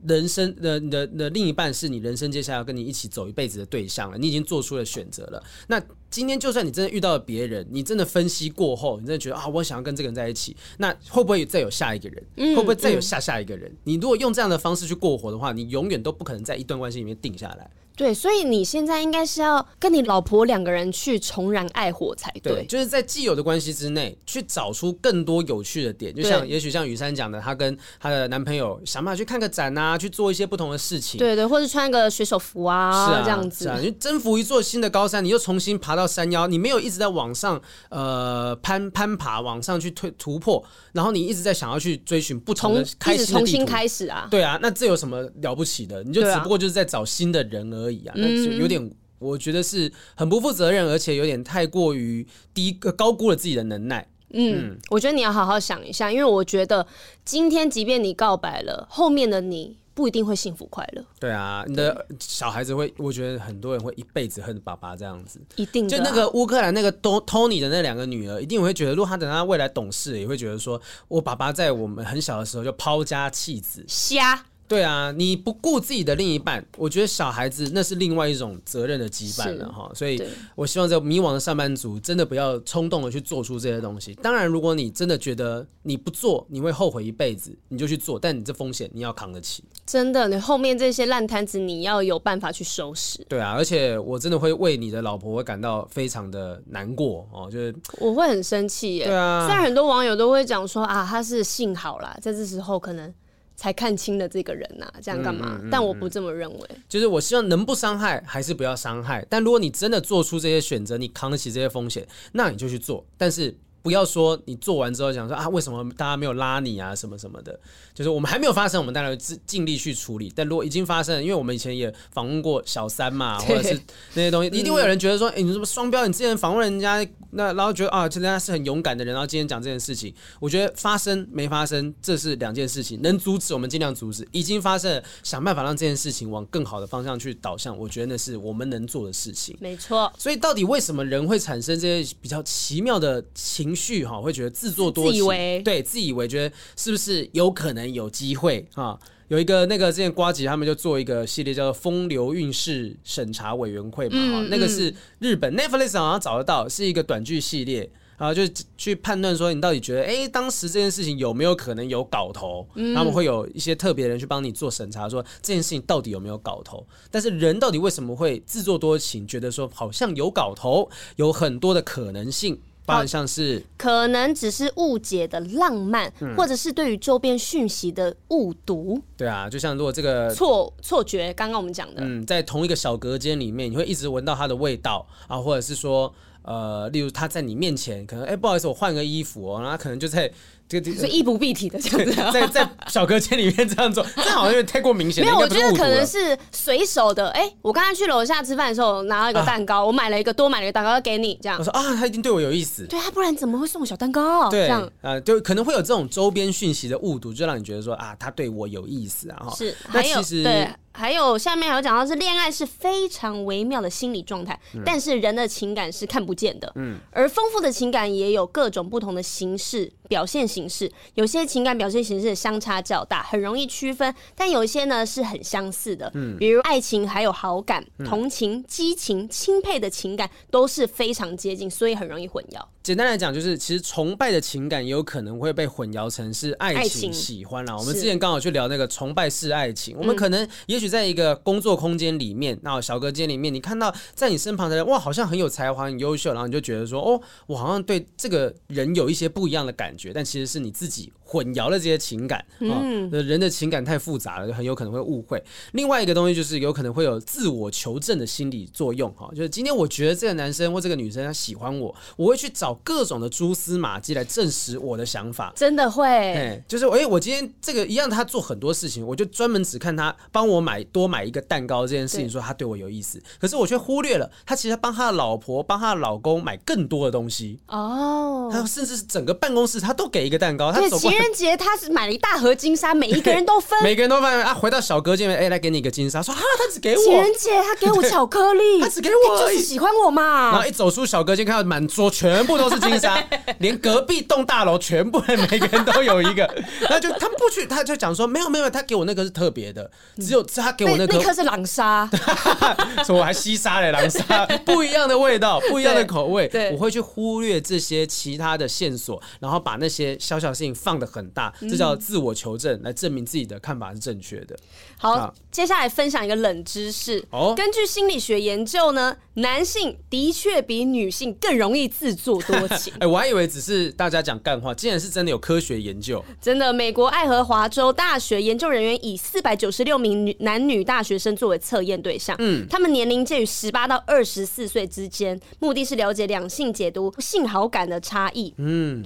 人生的你的的另一半是你人生接下来要跟你一起走一辈子的对象了，你已经做出了选择了。那今天就算你真的遇到了别人，你真的分析过后，你真的觉得啊，我想要跟这个人在一起，那会不会再有下一个人？会不会再有下下一个人？你如果用这样的方式去过活的话，你永远都不可能在一段关系里面定下来。对，所以你现在应该是要跟你老婆两个人去重燃爱火才对。对，就是在既有的关系之内去找出更多有趣的点，就像也许像雨珊讲的，她跟她的男朋友想办法去看个展啊，去做一些不同的事情。对对，或者穿个水手服啊，是啊，这样子。是啊，你征服一座新的高山，你又重新爬到山腰，你没有一直在往上呃攀攀爬，往上去推突破，然后你一直在想要去追寻不同的开心的，重新开始啊。对啊，那这有什么了不起的？你就只不过就是在找新的人而已啊。那就有。有点，我觉得是很不负责任，而且有点太过于低高估了自己的能耐。嗯，嗯，我觉得你要好好想一下，因为我觉得今天即便你告白了，后面的你不一定会幸福快乐。对啊，你的小孩子会，我觉得很多人会一辈子恨爸爸这样子。一定、啊、就那个乌克兰那个 Tony 的那两个女儿，一定会觉得，如果他等他未来懂事，也会觉得说我爸爸在我们很小的时候就抛家弃子，瞎。对啊，你不顾自己的另一半，我觉得小孩子那是另外一种责任的羁绊了哈。所以，我希望这迷惘的上班族真的不要冲动的去做出这些东西。当然，如果你真的觉得你不做你会后悔一辈子，你就去做，但你这风险你要扛得起。真的，你后面这些烂摊子你要有办法去收拾。对啊，而且我真的会为你的老婆会感到非常的难过哦，就是我会很生气耶。对啊，虽然很多网友都会讲说啊，他是幸好啦，在这时候可能。才看清了这个人呐、啊，这样干嘛、嗯嗯嗯？但我不这么认为。就是我希望能不伤害还是不要伤害。但如果你真的做出这些选择，你扛得起这些风险，那你就去做。但是。不要说你做完之后想说啊，为什么大家没有拉你啊，什么什么的，就是我们还没有发生，我们当然尽尽力去处理。但如果已经发生了，因为我们以前也访问过小三嘛，或者是那些东西，一定会有人觉得说，哎、欸，你什么双标？你之前访问人家，那然后觉得啊，人家是很勇敢的人，然后今天讲这件事情，我觉得发生没发生，这是两件事情。能阻止我们尽量阻止，已经发生了，想办法让这件事情往更好的方向去导向。我觉得那是我们能做的事情。没错。所以到底为什么人会产生这些比较奇妙的情绪？哈，会觉得自作多情，对，自以为觉得是不是有可能有机会哈？有一个那个之前瓜吉他们就做一个系列叫做《风流韵事审查委员会》嘛，哈、嗯，那个是日本 Netflix 好像找得到，是一个短剧系列，然后就去判断说你到底觉得，哎、欸，当时这件事情有没有可能有搞头？嗯、他们会有一些特别人去帮你做审查，说这件事情到底有没有搞头？但是人到底为什么会自作多情，觉得说好像有搞头，有很多的可能性。包含像是可能只是误解的浪漫，嗯、或者是对于周边讯息的误读。对啊，就像如果这个错错觉，刚刚我们讲的，嗯，在同一个小隔间里面，你会一直闻到它的味道啊，或者是说，呃，例如他在你面前，可能哎、欸，不好意思，我换个衣服哦，然后他可能就在。这个是衣不蔽体的这样子，在在小隔间里面这样做，这好像有点太过明显。没有，我觉得可能是随手的。哎、欸，我刚才去楼下吃饭的时候拿了一个蛋糕，啊、我买了一个多买了一个蛋糕要给你，这样。我说啊，他一定对我有意思。对啊，不然怎么会送小蛋糕？对，这样啊，就可能会有这种周边讯息的误读，就让你觉得说啊，他对我有意思啊。是，还有对。还有下面还有讲到是恋爱是非常微妙的心理状态，嗯，但是人的情感是看不见的，嗯，而丰富的情感也有各种不同的形式表现形式，有些情感表现形式相差较大，很容易区分，但有一些呢是很相似的，嗯，比如爱情还有好感、同情、激情、钦佩的情感都是非常接近，所以很容易混淆。简单来讲，就是其实崇拜的情感也有可能会被混淆成是爱情喜欢啦。我们之前刚好去聊那个崇拜式爱情，我们可能也许在一个工作空间里面，那小隔间里面，你看到在你身旁的人，哇，好像很有才华、很优秀，然后你就觉得说，哦，我好像对这个人有一些不一样的感觉，但其实是你自己混淆了这些情感。嗯，人的情感太复杂了，就很有可能会误会。另外一个东西就是有可能会有自我求证的心理作用。哈，就是今天我觉得这个男生或这个女生他喜欢我，我会去找各种的蛛丝马迹来证实我的想法。真的会，哎，就是哎，我今天这个一样，他做很多事情，我就专门只看他帮我买多买一个蛋糕这件事情，说他对我有意思。可是我却忽略了，他其实帮他的老婆、帮他的老公买更多的东西。哦，他甚至是整个办公室他都给一个蛋糕。他情人节他是买了一大盒金沙，每一个人都 分，每个人都分啊。回到小哥这边，哎，来给你一个金沙，说哈，他只给我。情人节他给我巧克力，他只给我，就是喜欢我嘛。然后一走出小哥间，看到满桌全部都是金沙，连隔壁栋大楼全部人每个人都有一个。那就他不去，他就讲说没有没有，他给我那个是特别的，只有他给我那颗那颗是狼沙，说我还西沙嘞，狼沙？不一样的味道，不一样的口味。对，我会去忽略这些其他的线索，然后把那些小小事情放的很大，这叫自我求证，来证明自己的看法是正确的。好，接下来分享一个冷知识哦，根据心理学研究呢，男性的确比女性更容易自作多情。哎，我还以为只是大家讲干话，竟然是真的有科学研究。真的，美国爱荷华州大学研究人员以四百九十六名女男女大学生作为测验对象，嗯，他们年龄介于十八到二十四岁之间，目的是了解两性解读性好感的差异。嗯，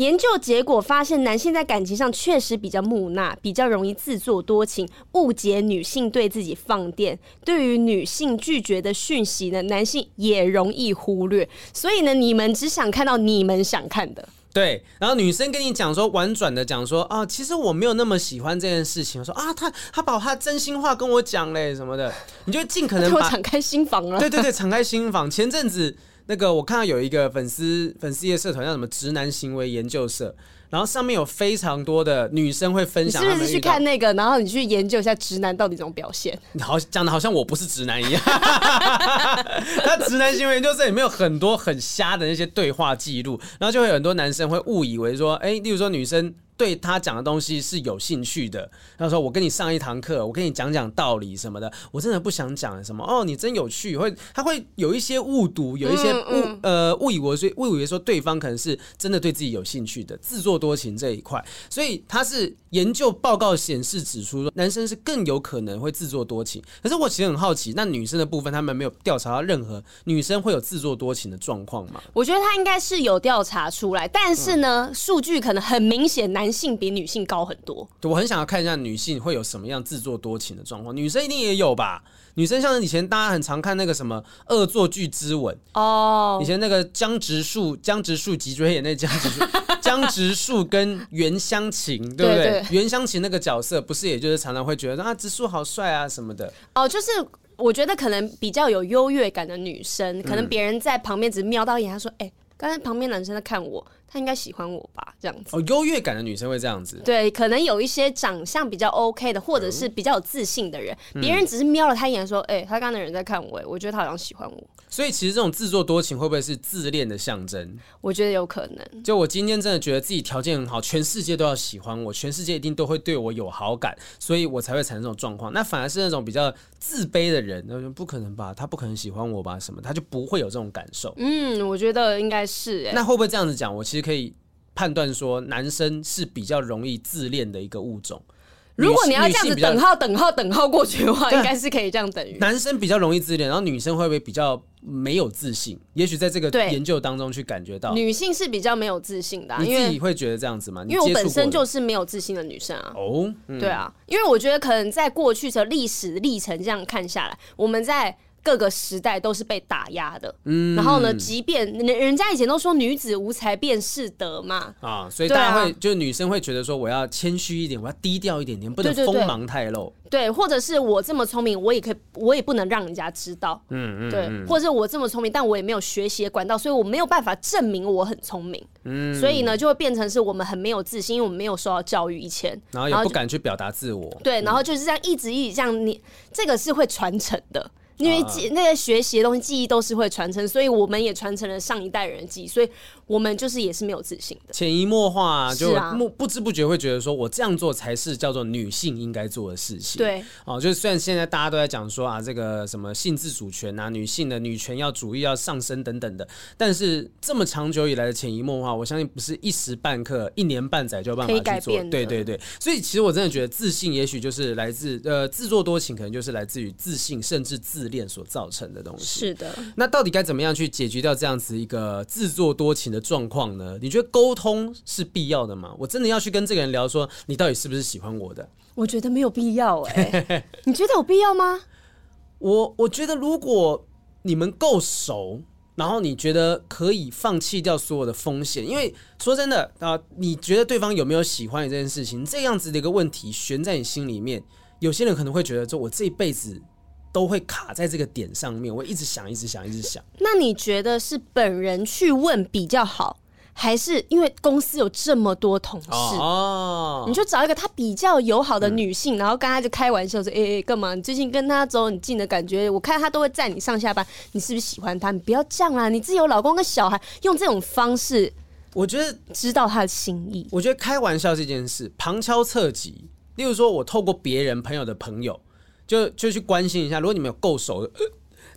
研究结果发现，男性在感情上确实比较木讷，比较容易自作多情，误解女性对自己放电。对于女性拒绝的讯息呢，男性也容易忽略。所以呢，你们只想看到你们想看的。对，然后女生跟你讲说，婉转的讲说啊，其实我没有那么喜欢这件事情。说啊，他他把他真心话跟我讲嘞什么的，你就尽可能 把敞开心房了。对对对，敞开心房。前阵子那个我看到有一个粉丝粉丝业社团叫什么直男行为研究社。然后上面有非常多的女生会分享，你是不是去看那个？然后你去研究一下直男到底怎么表现？你 好讲的好像我不是直男一样。那直男行为研究社里面有很多很瞎的那些对话记录，然后就会有很多男生会误以为说，哎，例如说女生。对他讲的东西是有兴趣的，他说：“我跟你上一堂课，我跟你讲讲道理什么的。”我真的不想讲什么哦，你真有趣。会他会有一些误读，有一些误、嗯嗯、呃误以为所以误以为说对方可能是真的对自己有兴趣的，自作多情这一块。所以他是研究报告显示指出，男生是更有可能会自作多情。可是我其实很好奇，那女生的部分他们没有调查到任何女生会有自作多情的状况吗？我觉得他应该是有调查出来，但是呢，数据可能很明显男。性比女性高很多，我很想要看一下女性会有什么样自作多情的状况。女生一定也有吧？女生像以前大家很常看那个什么《恶作剧之吻》哦，以前那个江直树、江直树脊椎炎那江直树、江直树跟袁湘琴，对不对？袁湘琴那个角色不是，也就是常常会觉得啊，直树好帅啊什么的。哦，就是我觉得可能比较有优越感的女生，可能别人在旁边只瞄到一眼，她说：“哎、欸，刚才旁边男生在看我。”他应该喜欢我吧，这样子哦，优越感的女生会这样子，对，可能有一些长相比较 OK 的，或者是比较有自信的人，别、嗯、人只是瞄了他一眼，说，哎、欸，他刚刚的人在看我，哎，我觉得他好像喜欢我。所以其实这种自作多情会不会是自恋的象征？我觉得有可能。就我今天真的觉得自己条件很好，全世界都要喜欢我，全世界一定都会对我有好感，所以我才会产生这种状况。那反而是那种比较自卑的人，那就不可能吧？他不可能喜欢我吧？什么？他就不会有这种感受。嗯，我觉得应该是。哎，那会不会这样子讲？我其实可以。判断说男生是比较容易自恋的一个物种。如果你要这样子等号等号等号过去的话，应该是可以这样等于。男生比较容易自恋，然后女生会不会比较没有自信？也许在这个研究当中去感觉到，女性是比较没有自信的。你自己会觉得这样子吗？因为我本身就是没有自信的女生啊。哦，对啊，因为我觉得可能在过去的历史历程这样看下来，我们在。各个时代都是被打压的，嗯，然后呢，即便人人家以前都说女子无才便是德嘛，啊，所以大家会、啊、就是女生会觉得说我要谦虚一点，我要低调一点点，不能锋芒太露，对，或者是我这么聪明，我也可以，我也不能让人家知道，嗯嗯，对，或者是我这么聪明，但我也没有学习的管道，所以我没有办法证明我很聪明，嗯，所以呢，就会变成是我们很没有自信，因为我们没有受到教育以前，然后也不敢去表达自我，对，然后就是这样一直一直这样，你这个是会传承的。因为记那个学习的东西，记忆都是会传承，所以我们也传承了上一代人的记忆，所以我们就是也是没有自信的，潜移默化就啊不不知不觉会觉得说，我这样做才是叫做女性应该做的事情。对，哦，就是虽然现在大家都在讲说啊，这个什么性自主权啊，女性的女权要主义要上升等等的，但是这么长久以来的潜移默化，我相信不是一时半刻、一年半载就有办法去做。对对对，所以其实我真的觉得自信，也许就是来自呃自作多情，可能就是来自于自信甚至自恋所造成的东西。是的。那到底该怎么样去解决掉这样子一个自作多情的状况呢？你觉得沟通是必要的吗？我真的要去跟这个人聊说，你到底是不是喜欢我的？我觉得没有必要哎、你觉得有必要吗？我我觉得如果你们够熟，然后你觉得可以放弃掉所有的风险，因为说真的啊、呃，你觉得对方有没有喜欢你这件事情，这样子的一个问题悬在你心里面，有些人可能会觉得说，我这一辈子都会卡在这个点上面，我一直想，一直想，一直想。那你觉得是本人去问比较好，还是因为公司有这么多同事？哦，你就找一个他比较友好的女性，嗯、然后跟他就开玩笑说：“哎、欸、干、欸、嘛？你最近跟他走很近的感觉，我看他都会载你上下班，你是不是喜欢他？你不要这样啊！你自己有老公跟小孩，用这种方式，我觉得知道他的心意。我觉得开玩笑这件事，旁敲侧击，例如说我透过别人朋友的朋友。”就就去关心一下，如果你们有够熟的，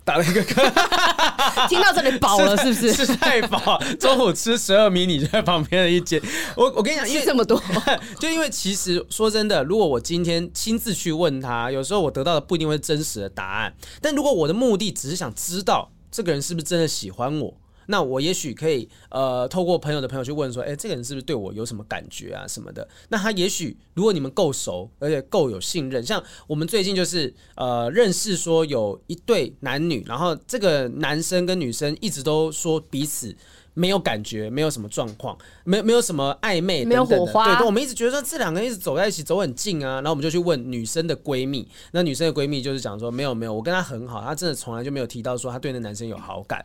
打了一个嗝，听到这里饱了是不是？是太饱，中午吃十二迷你就在旁边的一间。我我跟你讲，因为这么多，就因为其实说真的，如果我今天亲自去问他，有时候我得到的不一定会是真实的答案。但如果我的目的只是想知道这个人是不是真的喜欢我。那我也许可以呃，透过朋友的朋友去问说，哎、欸，这个人是不是对我有什么感觉啊什么的？那他也许如果你们够熟，而且够有信任，像我们最近就是呃认识说有一对男女，然后这个男生跟女生一直都说彼此没有感觉，没有什么状况，没没有什么暧昧等等，没有火花。对，我们一直觉得说这两个人一直走在一起，走很近啊。然后我们就去问女生的闺蜜，那女生的闺蜜就是讲说，没有没有，我跟她很好，她真的从来就没有提到说她对那男生有好感。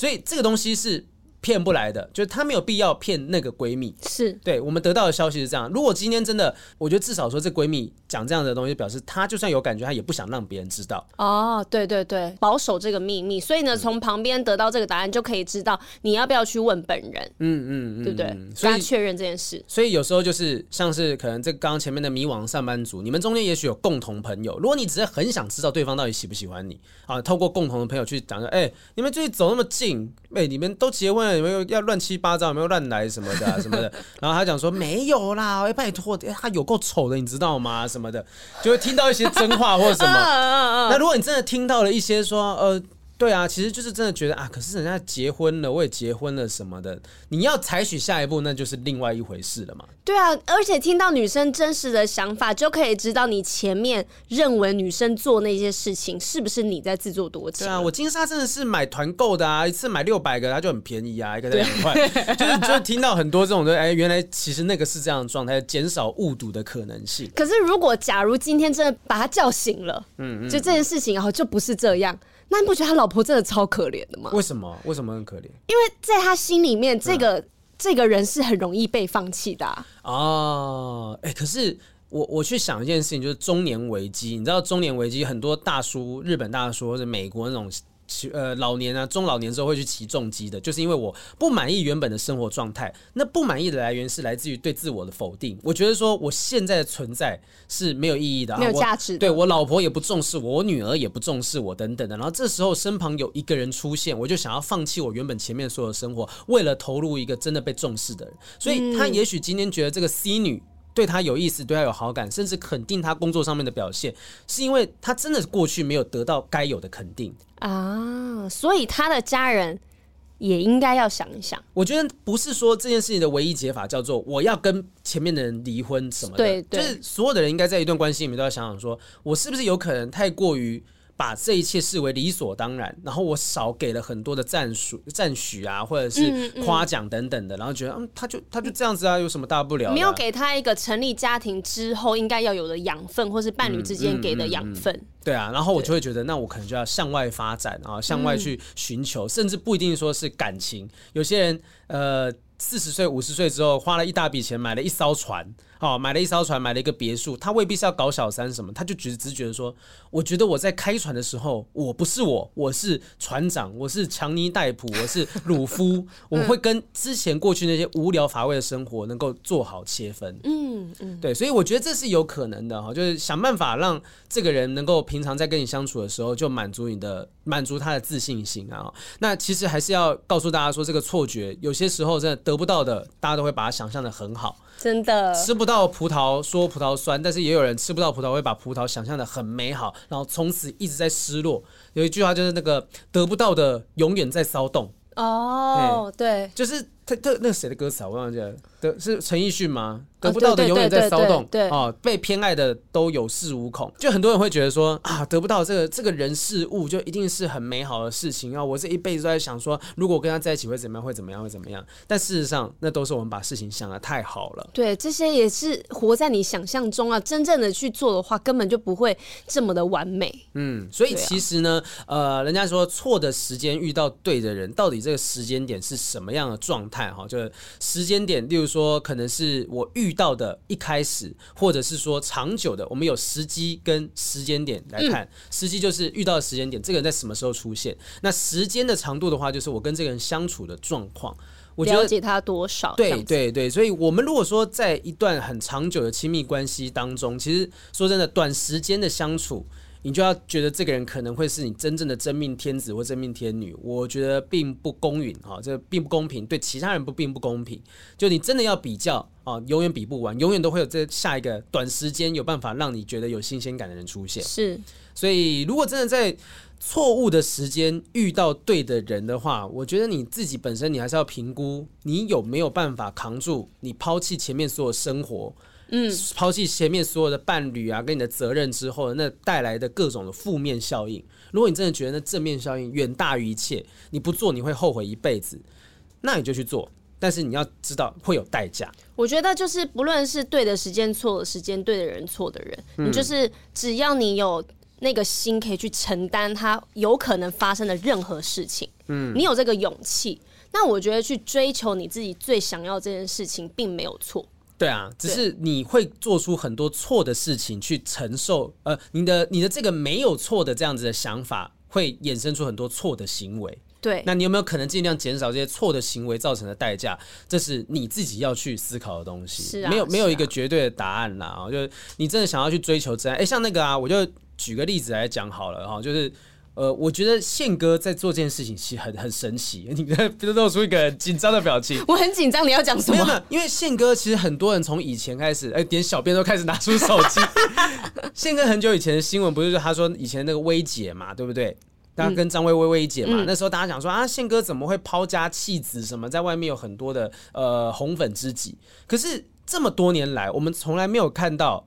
所以这个东西是骗不来的，就是她没有必要骗那个闺蜜。是对我们得到的消息是这样。如果今天真的，我觉得至少说这闺蜜讲这样的东西，表示她就算有感觉，她也不想让别人知道。哦，对对对，保守这个秘密。所以呢，从旁边得到这个答案，就可以知道你要不要去问本人。嗯嗯嗯，对不对？所以确认这件事。所以有时候就是像是可能这刚刚前面的迷惘上班族，你们中间也许有共同朋友。如果你只是很想知道对方到底喜不喜欢你啊，透过共同的朋友去讲说，哎、欸，你们最近走那么近，哎、欸，你们都结婚了，你们要乱七八糟，有没有乱来什么的、啊、什么的？然后他讲说没有啦，哎，拜托，他有够丑的，你知道吗？什么的，就会听到一些真话或者什么。那如果你真的听到了一些说，呃。对啊，其实就是真的觉得啊，可是人家结婚了，我也结婚了什么的，你要采取下一步，那就是另外一回事了嘛。对啊，而且听到女生真实的想法，就可以知道你前面认为女生做那些事情是不是你在自作多情。对啊，我金沙真的是买团购的啊，一次买六百个，它就很便宜啊，一个才两块，就是就是听到很多这种的，哎，原来其实那个是这样的状态，减少误读的可能性。可是如果假如今天真的把他叫醒了，嗯，嗯，就这件事情然后就不是这样。那你不觉得他老婆真的超可怜的吗？为什么？为什么很可怜？因为在他心里面，这个、嗯、这个人是很容易被放弃的啊。哦，哎、欸，可是我我去想一件事情，就是中年危机。你知道中年危机，很多大叔，日本大叔或者美国那种。呃，老年啊，中老年之后会去骑重机的，就是因为我不满意原本的生活状态。那不满意的来源是来自于对自我的否定。我觉得说我现在的存在是没有意义的，没有价值的。对，我老婆也不重视我，我女儿也不重视我，等等的。然后这时候身旁有一个人出现，我就想要放弃我原本前面所有的生活，为了投入一个真的被重视的人。所以他也许今天觉得这个 C 女。对他有意思，对他有好感，甚至肯定他工作上面的表现，是因为他真的过去没有得到该有的肯定啊，所以他的家人也应该要想一想。我觉得不是说这件事情的唯一解法叫做我要跟前面的人离婚什么的，对，对，就是所有的人应该在一段关系里面都要想想说，我是不是有可能太过于。把这一切视为理所当然，然后我少给了很多的赞许、赞许啊，或者是夸奖等等的，然后觉得嗯，他就他就这样子啊，有什么大不了啊？没有给他一个成立家庭之后应该要有的养分，或是伴侣之间给的养分。对啊，然后我就会觉得，那我可能就要向外发展啊，向外去寻求，甚至不一定说是感情。有些人呃，四十岁、五十岁之后，花了一大笔钱买了一艘船。好，买了一艘船，买了一个别墅，他未必是要搞小三什么，他就只只觉得说，我觉得我在开船的时候，我不是我，我是船长，我是强尼戴普，我是鲁夫，我会跟之前过去那些无聊乏味的生活能够做好切分。嗯嗯，对，所以我觉得这是有可能的哈，就是想办法让这个人能够平常在跟你相处的时候，就满足你的，满足他的自信心啊。那其实还是要告诉大家说，这个错觉有些时候真的得不到的，大家都会把它想象的很好。真的吃不到葡萄说葡萄酸，但是也有人吃不到葡萄会把葡萄想象的很美好，然后从此一直在失落。有一句话就是那个得不到的永远在骚动。哦，对，就是他他那谁的歌词啊？我忘记了，的是陈奕迅吗？得不到的永远在骚动，对哦，被偏爱的都有恃无恐。就很多人会觉得说啊，得不到这个这个人事物就一定是很美好的事情啊！我这一辈子都在想说，如果我跟他在一起会怎么样？会怎么样？会怎么样？但事实上，那都是我们把事情想的太好了。对，这些也是活在你想象中啊！真正的去做的话，根本就不会这么的完美。嗯，所以其实呢，啊、呃，人家说错的时间遇到对的人，到底这个时间点是什么样的状态？哈，就是时间点，例如说，可能是我遇。到的一开始，或者是说长久的，我们有时机跟时间点来看。时机就是遇到的时间点，这个人在什么时候出现？那时间的长度的话，就是我跟这个人相处的状况。我了解他多少？对对对，所以我们如果说在一段很长久的亲密关系当中，其实说真的，短时间的相处。你就要觉得这个人可能会是你真正的真命天子或真命天女，我觉得并不公允哈，这并不公平，对其他人不并不公平。就你真的要比较啊，永远比不完，永远都会有这下一个短时间有办法让你觉得有新鲜感的人出现。是，所以如果真的在错误的时间遇到对的人的话，我觉得你自己本身你还是要评估你有没有办法扛住，你抛弃前面所有生活。嗯，抛弃前面所有的伴侣啊，跟你的责任之后，那带来的各种的负面效应，如果你真的觉得那正面效应远大于一切，你不做你会后悔一辈子，那你就去做。但是你要知道会有代价。我觉得就是不论是对的时间、错的时间、对的人、错的人，你就是只要你有那个心可以去承担它有可能发生的任何事情，嗯，你有这个勇气，那我觉得去追求你自己最想要这件事情并没有错。对啊，只是你会做出很多错的事情去承受，呃，你的你的这个没有错的这样子的想法，会衍生出很多错的行为。对，那你有没有可能尽量减少这些错的行为造成的代价？这是你自己要去思考的东西。是啊，没有没有一个绝对的答案啦。啊，就是你真的想要去追求真爱，哎，像那个啊，我就举个例子来讲好了哈，就是。呃，我觉得宪哥在做这件事情其实很很神奇，你看，不是露出一个紧张的表情。我很紧张，你要讲什么？没有没有，因为宪哥其实很多人从以前开始，哎，连小编都开始拿出手机。宪哥很久以前的新闻不是说他说以前那个薇姐嘛，对不对？他跟张薇薇薇姐嘛，嗯、那时候大家讲说啊，宪哥怎么会抛家弃子什么，在外面有很多的呃红粉知己。可是这么多年来，我们从来没有看到。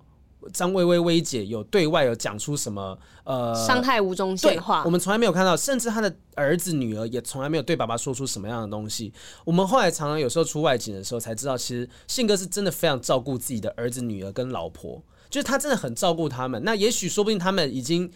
张薇薇薇姐有对外有讲出什么呃伤害吴中线话，我们从来没有看到，甚至他的儿子女儿也从来没有对爸爸说出什么样的东西。我们后来常常有时候出外景的时候才知道，其实信哥是真的非常照顾自己的儿子女儿跟老婆，就是他真的很照顾他们。那也许说不定他们已经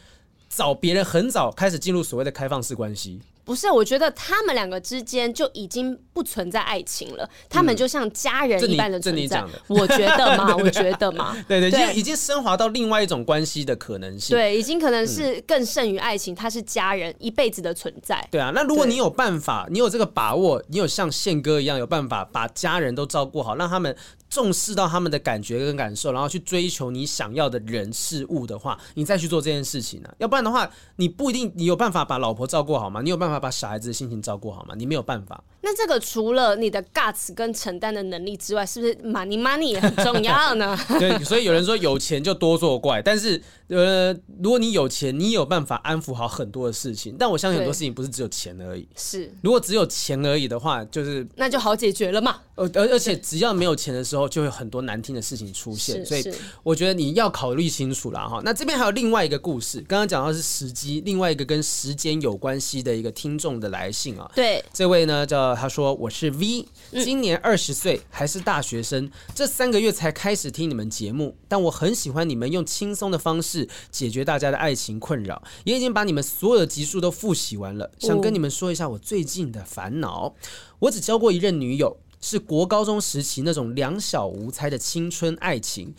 找别人很早开始进入所谓的开放式关系。不是，我觉得他们两个之间就已经不存在爱情了，他们就像家人一般的存在。嗯、我觉得嘛？我觉得嘛？对对，对，已经升华到另外一种关系的可能性。对，已经可能是更胜于爱情，他是家人一辈子的存在。对啊，那如果你有办法，你有这个把握，你有像宪哥一样有办法把家人都照顾好，让他们。重视到他们的感觉跟感受，然后去追求你想要的人事物的话，你再去做这件事情呢、啊？要不然的话，你不一定你有办法把老婆照顾好吗？你有办法把小孩子的心情照顾好吗？你没有办法。那这个除了你的 guts 跟承担的能力之外，是不是 money money 也很重要呢？对，所以有人说有钱就多作怪，但是呃，如果你有钱，你有办法安抚好很多的事情。但我相信很多事情不是只有钱而已。是，如果只有钱而已的话，就是那就好解决了嘛。而而且只要没有钱的时候，就会很多难听的事情出现。所以我觉得你要考虑清楚了哈。那这边还有另外一个故事，刚刚讲到是时机，另外一个跟时间有关系的一个听众的来信啊。对，这位呢叫他说我是 V，今年二十岁，还是大学生，这三个月才开始听你们节目，但我很喜欢你们用轻松的方式解决大家的爱情困扰，也已经把你们所有的集数都复习完了，想跟你们说一下我最近的烦恼。我只交过一任女友。是国高中时期那种两小无猜的青春爱情，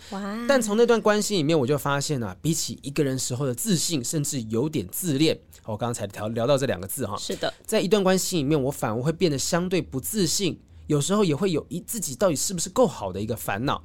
但从那段关系里面，我就发现啊，比起一个人时候的自信，甚至有点自恋。我刚才聊聊到这两个字哈，是的，在一段关系里面，我反而会变得相对不自信，有时候也会有一自己到底是不是够好的一个烦恼。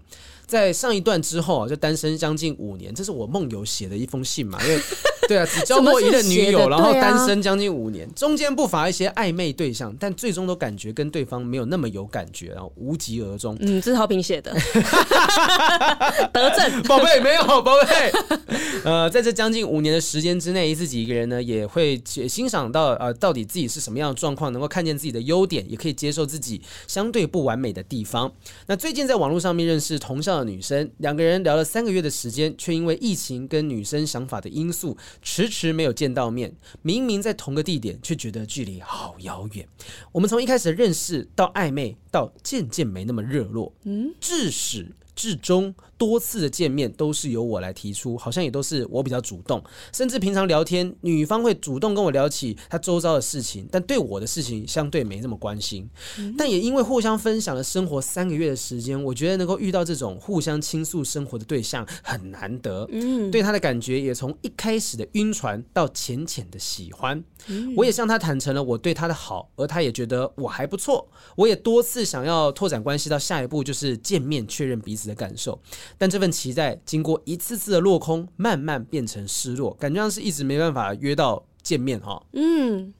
在上一段之后啊，就单身将近五年，这是我梦游写的一封信嘛，因为。对啊，只交过一任女友，然后单身将近五年，中间不乏一些暧昧对象，但最终都感觉跟对方没有那么有感觉，然后无疾而终。嗯，这是豪平写的，得证，宝贝没有宝贝。呃，在这将近五年的时间之内，自己一个人呢也会欣赏到呃，到底自己是什么样的状况，能够看见自己的优点，也可以接受自己相对不完美的地方。那最近在网络上面认识同校的女生，两个人聊了三个月的时间，却因为疫情跟女生想法的因素。迟迟没有见到面，明明在同个地点，却觉得距离好遥远。我们从一开始认识到暧昧，到渐渐没那么热络，嗯，至始至终。多次的见面都是由我来提出，好像也都是我比较主动，甚至平常聊天，女方会主动跟我聊起她周遭的事情，但对我的事情相对没那么关心。但也因为互相分享了生活三个月的时间，我觉得能够遇到这种互相倾诉生活的对象很难得。嗯，对他的感觉也从一开始的晕船到浅浅的喜欢。我也向他坦诚了我对他的好，而他也觉得我还不错。我也多次想要拓展关系到下一步，就是见面确认彼此的感受。但这份期待经过一次次的落空，慢慢变成失落，感觉上是一直没办法约到见面哈。嗯，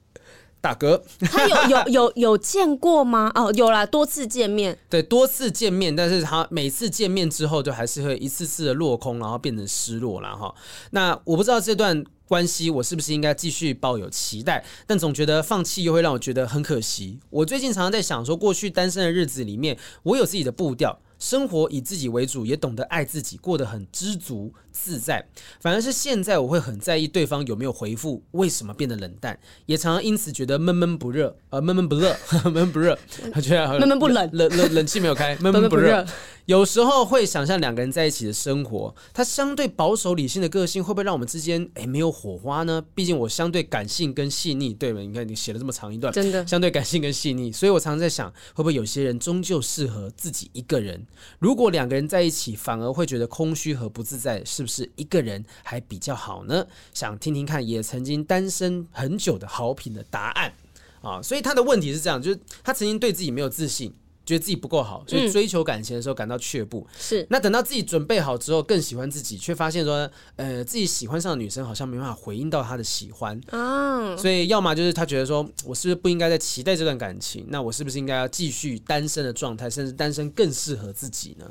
打嗝，他有有有有见过吗？哦，有啦，多次见面，对，多次见面，但是他每次见面之后，就还是会一次次的落空，然后变成失落了哈。那我不知道这段关系我是不是应该继续抱有期待，但总觉得放弃又会让我觉得很可惜。我最近常常在想说，过去单身的日子里面，我有自己的步调。生活以自己为主，也懂得爱自己，过得很知足。自在。反而是现在，我会很在意对方有没有回复，为什么变得冷淡，也常常因此觉得闷闷不热，呃，闷闷不热，闷闷不热，觉得闷闷不冷，冷冷冷气没有开，闷闷不热。有时候会想象两个人在一起的生活，他相对保守理性的个性会不会让我们之间哎没有火花呢？毕竟我相对感性跟细腻，对吗？你看你写了这么长一段，真的相对感性跟细腻，所以我常常在想，会不会有些人终究适合自己一个人？如果两个人在一起反而会觉得空虚和不自在，是不是一个人还比较好呢？想听听看，也曾经单身很久的好品的答案啊。所以他的问题是这样，就是他曾经对自己没有自信。觉得自己不够好，所以追求感情的时候感到却步。是、嗯，那等到自己准备好之后，更喜欢自己，却发现说，呃，自己喜欢上的女生好像没办法回应到他的喜欢。啊，所以要么就是他觉得说，我是不是不应该再期待这段感情？那我是不是应该要继续单身的状态，甚至单身更适合自己呢？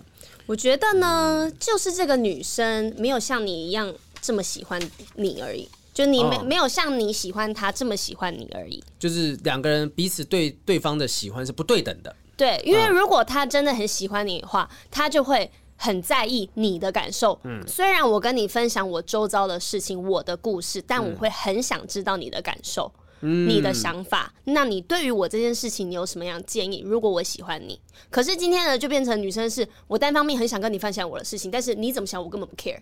我觉得呢，就是这个女生没有像你一样这么喜欢你而已，就你没、哦、没有像你喜欢她这么喜欢你而已。就是两个人彼此对对方的喜欢是不对等的。对，因为如果他真的很喜欢你的话，他就会很在意你的感受。嗯，虽然我跟你分享我周遭的事情、我的故事，但我会很想知道你的感受、嗯、你的想法。那你对于我这件事情，你有什么样的建议？如果我喜欢你，可是今天呢，就变成女生是我单方面很想跟你分享我的事情，但是你怎么想，我根本不 care。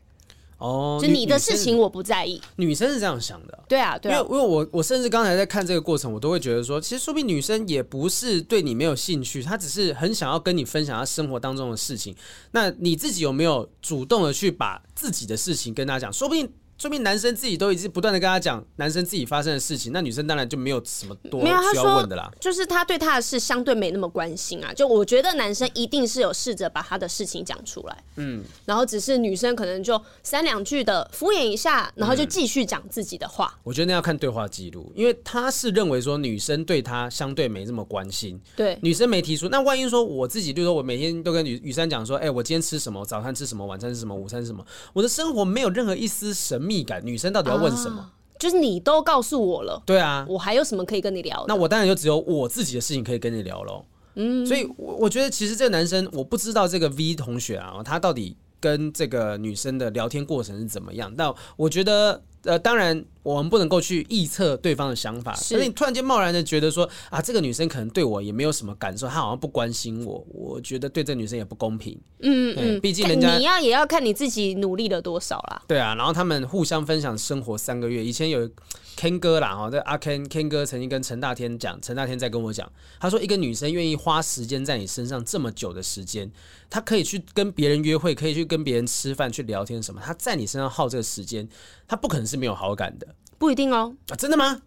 哦，就你的事情我不在意。女，女生是这样想的，对啊，对啊。因为因为我我甚至刚才在看这个过程，我都会觉得说，其实说不定女生也不是对你没有兴趣，她只是很想要跟你分享她生活当中的事情。那你自己有没有主动的去把自己的事情跟她讲？说不定。说明男生自己都已经不断的跟他讲男生自己发生的事情，那女生当然就没有什么多需要问的啦。就是他对他的事相对没那么关心啊。就我觉得男生一定是有试着把他的事情讲出来，嗯，然后只是女生可能就三两句的敷衍一下，然后就继续讲自己的话。我觉得那要看对话记录，因为他是认为说女生对他相对没这么关心，对，女生没提出。那万一说我自己，就是说我每天都跟雨雨珊讲说，哎，我今天吃什么？早餐吃什么？晚餐吃什么？午餐吃什么？我的生活没有任何一丝神秘感。女生到底要问什么？啊，就是你都告诉我了，对啊，我还有什么可以跟你聊？那我当然就只有我自己的事情可以跟你聊喽。嗯，所以我觉得其实这个男生，我不知道这个 V 同学啊，他到底跟这个女生的聊天过程是怎么样。但我觉得，呃，当然我们不能够去臆测对方的想法。所以你突然间贸然的觉得说啊，这个女生可能对我也没有什么感受，她好像不关心我，我觉得对这女生也不公平。嗯嗯，毕竟人家你要也要看你自己努力了多少啦。对啊，然后他们互相分享生活三个月，以前有 Ken 哥啦哈，这阿 Ken Ken 哥曾经跟陈大天讲，陈大天在跟我讲，他说一个女生愿意花时间在你身上这么久的时间，她可以去跟别人约会，可以去跟别人吃饭，去聊天什么，她在你身上耗这个时间，她不可能是没有好感的。不一定哦，啊，真的吗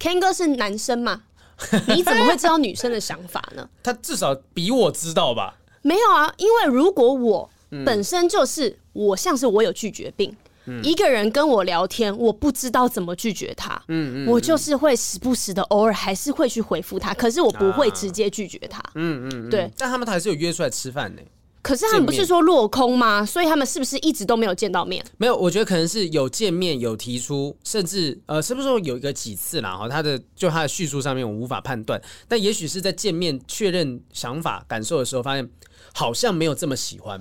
？Ken 哥是男生嘛？你怎么会知道女生的想法呢？他至少比我知道吧？没有啊，因为如果我本身就是、嗯、我，像是我有拒绝病、嗯，一个人跟我聊天，我不知道怎么拒绝他，嗯嗯，我就是会时不时的偶尔还是会去回复他，可是我不会直接拒绝他，嗯嗯，对。但他们还是有约出来吃饭呢。可是他们不是说落空吗？所以他们是不是一直都没有见到面？没有，我觉得可能是有见面，有提出，甚至呃，是不是说有一个几次啦？哈，他的就他的叙述上面我无法判断，但也许是在见面确认想法感受的时候，发现好像没有这么喜欢。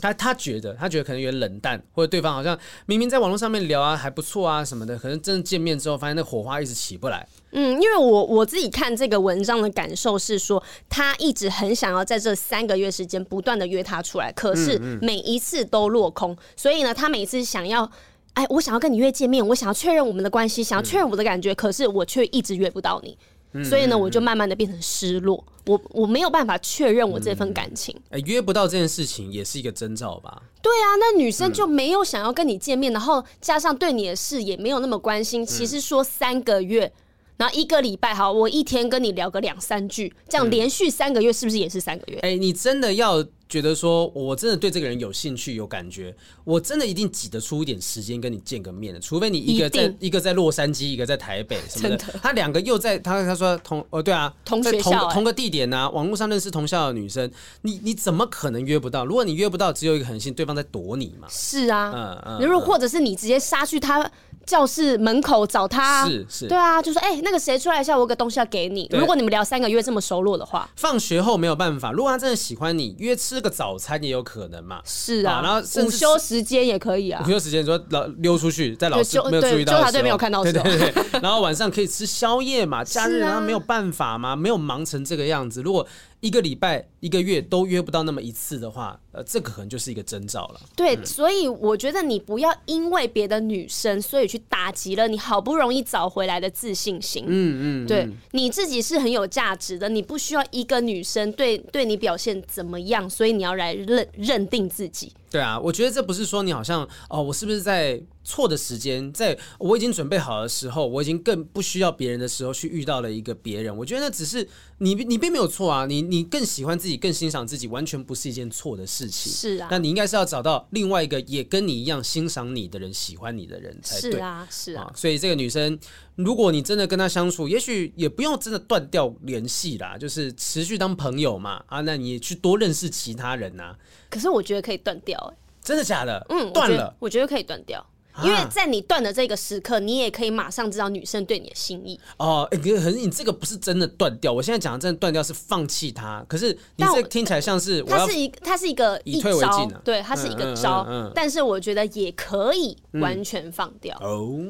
他他觉得，他觉得可能有点冷淡，或者对方好像明明在网络上面聊啊还不错啊什么的，可能真的见面之后发现那火花一直起不来。嗯，因为我我自己看这个文章的感受是说，他一直很想要在这三个月时间不断的约他出来，可是每一次都落空。嗯嗯。所以呢，他每次想要，哎，我想要跟你约见面，我想要确认我们的关系，想要确认我的感觉，可是我却一直约不到你。所以呢，我就慢慢的变成失落，我我没有办法确认我这份感情。哎、嗯，约不到这件事情也是一个征兆吧？对啊，那女生就没有想要跟你见面，然后加上对你的事也没有那么关心。其实说三个月。然后一个礼拜好，我一天跟你聊个两三句，这样连续三个月是不是也是三个月？哎、你真的要觉得说我真的对这个人有兴趣、有感觉，我真的一定挤得出一点时间跟你见个面的，除非你一个在一,一个在洛杉矶，一个在台北什么的，的他两个又在他他说同哦对啊，同学校、欸、同同个地点啊，网络上认识同校的女生，你你怎么可能约不到？如果你约不到，只有一个可能性，对方在躲你嘛。是啊，嗯嗯，如果或者是你直接杀去他。教室门口找他，是是，对啊，就说哎、欸，那个谁出来一下，我有个东西要给你。如果你们聊三个月这么熟络的话，放学后没有办法。如果他真的喜欢你，约吃个早餐也有可能嘛。是啊，啊然后午休时间也可以啊。午休时间说老溜出去，在老师没有注意到的时候，对，没有看到的时候，对对对。然后晚上可以吃宵夜嘛，假日然后没有办法嘛，没有忙成这个样子。如果一个礼拜、一个月都约不到那么一次的话，呃，这个可能就是一个征兆了。对、嗯，所以我觉得你不要因为别的女生，所以去打击了你好不容易找回来的自信心。嗯嗯，对，你自己是很有价值的，你不需要一个女生对对你表现怎么样，所以你要来认认定自己。对啊，我觉得这不是说你好像哦，我是不是在错的时间，在我已经准备好的时候，我已经更不需要别人的时候去遇到了一个别人。我觉得那只是你你并没有错啊，你你更喜欢自己，更欣赏自己，完全不是一件错的事情。是啊，那你应该是要找到另外一个也跟你一样欣赏你的人，喜欢你的人才对。是啊，是啊。所以这个女生，如果你真的跟他相处，也许也不用真的断掉联系啦，就是持续当朋友嘛。啊，那你去多认识其他人啊。可是我觉得可以断掉欸。真的假的？嗯，断了我，我觉得可以断掉，因为在你断的这个时刻，你也可以马上知道女生对你的心意。哦，可是你这个不是真的断掉，我现在讲的真的断掉是放弃他。可是你这听起来像是，它是一，它是一个以退为进的，对，它是一个招。嗯嗯嗯嗯，但是我觉得也可以完全放掉。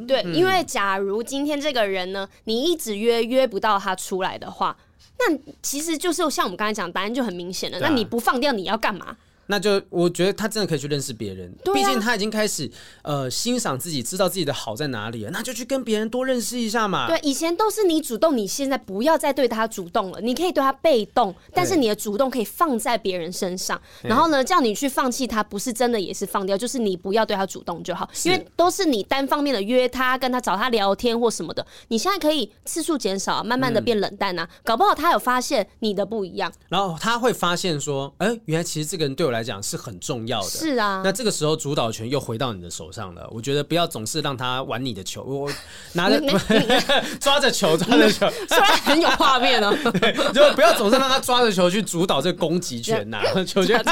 对，因为假如今天这个人呢，你一直约约不到他出来的话，那其实就是像我们刚才讲，答案就很明显了。那你不放掉，你要干嘛？那就我觉得他真的可以去认识别人，毕竟他已经开始呃欣赏自己，知道自己的好在哪里了，那就去跟别人多认识一下嘛。对，以前都是你主动，你现在不要再对他主动了，你可以对他被动，但是你的主动可以放在别人身上。然后呢，叫你去放弃他，不是真的也是放掉，就是你不要对他主动就好，因为都是你单方面的约他，跟他找他聊天或什么的，你现在可以次数减少，慢慢的变冷淡啊，搞不好他有发现你的不一样，然后他会发现说，哎，原来其实这个人对我来讲是很重要的，是啊。那这个时候主导权又回到你的手上了。我觉得不要总是让他玩你的球，我 拿着 抓着球，抓着球，虽然很有画面哦。对，就不要总是让他抓着球去主导这个攻击权呐。球权。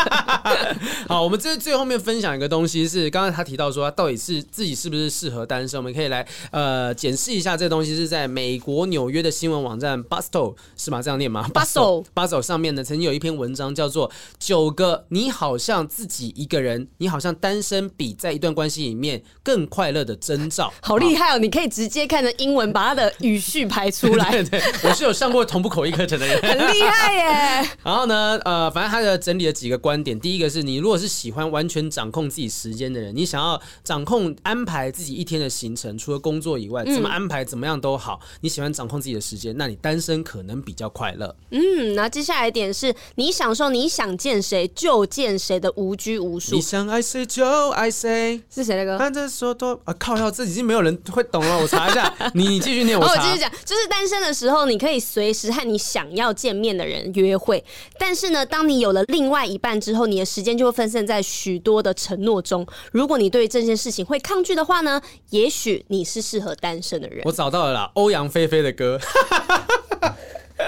好，我们这最后面分享一个东西是，刚刚他提到说他到底是自己是不是适合单身，我们可以来呃检视一下这个东西是在美国纽约的新闻网站 Bustle 是吗？这样念吗？Bustle Bustle 上面呢曾经有一篇文章叫做九个你。好像自己一个人，你好像单身比在一段关系里面更快乐的征兆。好厉害哦！你可以直接看着英文把它的语序排出来。对，对对，我是有上过同步口译课程的人，很厉害耶。然后呢，呃，反正他的整理了几个观点。第一个是你如果是喜欢完全掌控自己时间的人，你想要掌控安排自己一天的行程，除了工作以外，怎么安排怎么样都好。嗯、你喜欢掌控自己的时间，那你单身可能比较快乐。嗯，那接下来一点是你享受你想见谁就见谁的无拘无束。你想爱谁就爱谁，是谁的歌？反正说多啊，靠！要这已经没有人会懂了。我查一下，你继续念，我查。我继续讲，就是单身的时候，你可以随时和你想要见面的人约会。但是呢，当你有了另外一半之后，你的时间就会分散在许多的承诺中。如果你对这件事情会抗拒的话呢，也许你是适合单身的人。我找到了啦，欧阳菲菲的歌。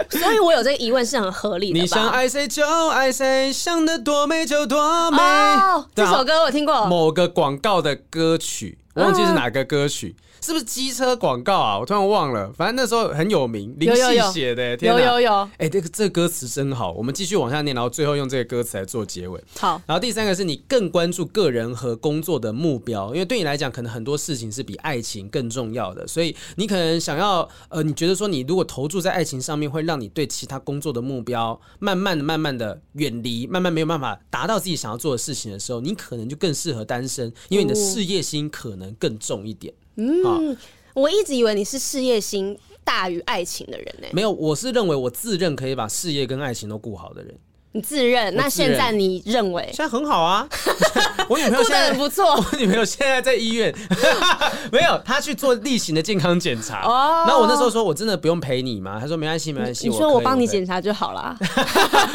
所以我有这个疑问是很合理的。你想爱谁就爱谁，想得多美就多美。哦，这首歌我听过，某个广告的歌曲，我忘记是哪个歌曲。是不是机车广告啊？我突然忘了，反正那时候很有名，林夕写的、欸。有有有。哎、欸，这个这个歌词真好。我们继续往下念，然后最后用这个歌词来做结尾。好。然后第三个是你更关注个人和工作的目标，因为对你来讲，可能很多事情是比爱情更重要的，所以你可能想要呃，你觉得说你如果投注在爱情上面，会让你对其他工作的目标慢慢的、慢慢的远离，慢慢没有办法达到自己想要做的事情的时候，你可能就更适合单身，因为你的事业心可能更重一点。嗯，我一直以为你是事业心大于爱情的人呢、欸。没有，我是认为我自认可以把事业跟爱情都顾好的人。你自认？那现在你认为？现在很好啊，我女朋友现在很不错。我女朋友现在在医院，没有，她去做例行的健康检查。哦。那我那时候说，我真的不用陪你吗？她说没关系，没关系。你说我帮你检查就好了。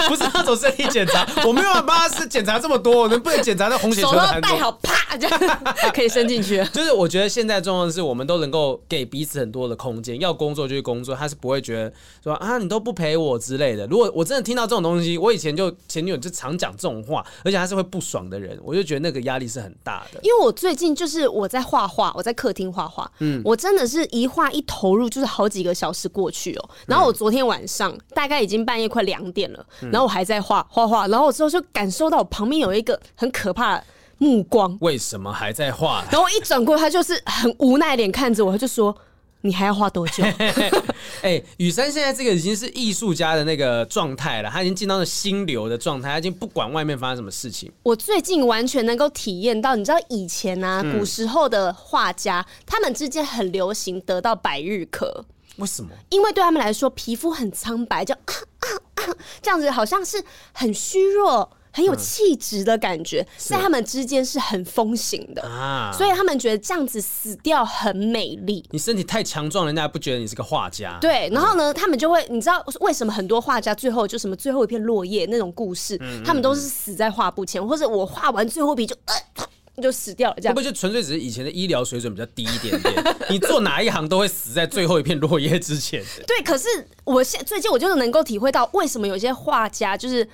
不是那种身体检查，我没有办法是检查这么多，能不能检查那红血球？手都戴好，啪就可以伸进去。就是我觉得现在状况是我们都能够给彼此很多的空间，要工作就去工作，他是不会觉得说啊你都不陪我之类的。如果我真的听到这种东西，我以前就前女友就。常讲这种话，而且他是会不爽的人，我就觉得那个压力是很大的。因为我最近就是我在画画，我在客厅画画，嗯，我真的是一画一投入就是好几个小时过去哦。然后我昨天晚上大概已经半夜快两点了，然后我还在画画画，然后我之后就感受到我旁边有一个很可怕的目光。为什么还在画？然后我一转过，他就是很无奈脸看着我，他就说。你还要画多久？哎、欸，宇珊现在这个已经是艺术家的那个状态了，他已经进到了心流的状态，他已经不管外面发生什么事情。我最近完全能够体验到，你知道以前啊，古时候的画家，嗯、他们之间很流行得到百日咳。为什么？因为对他们来说，皮肤很苍白，就啊啊啊这样子，好像是很虚弱。很有气质的感觉，嗯、在他们之间是很风行的啊，所以他们觉得这样子死掉很美丽。你身体太强壮，人家不觉得你是个画家。对，然后呢，嗯、他们就会，你知道为什么很多画家最后就什么最后一片落叶那种故事，他们都是死在画布前，或者我画完最后一笔就呃就死掉了，这样会不会就纯粹只是以前的医疗水准比较低一点点？你做哪一行都会死在最后一片落叶之前。对，可是我现最近我就是能够体会到为什么有些画家就是。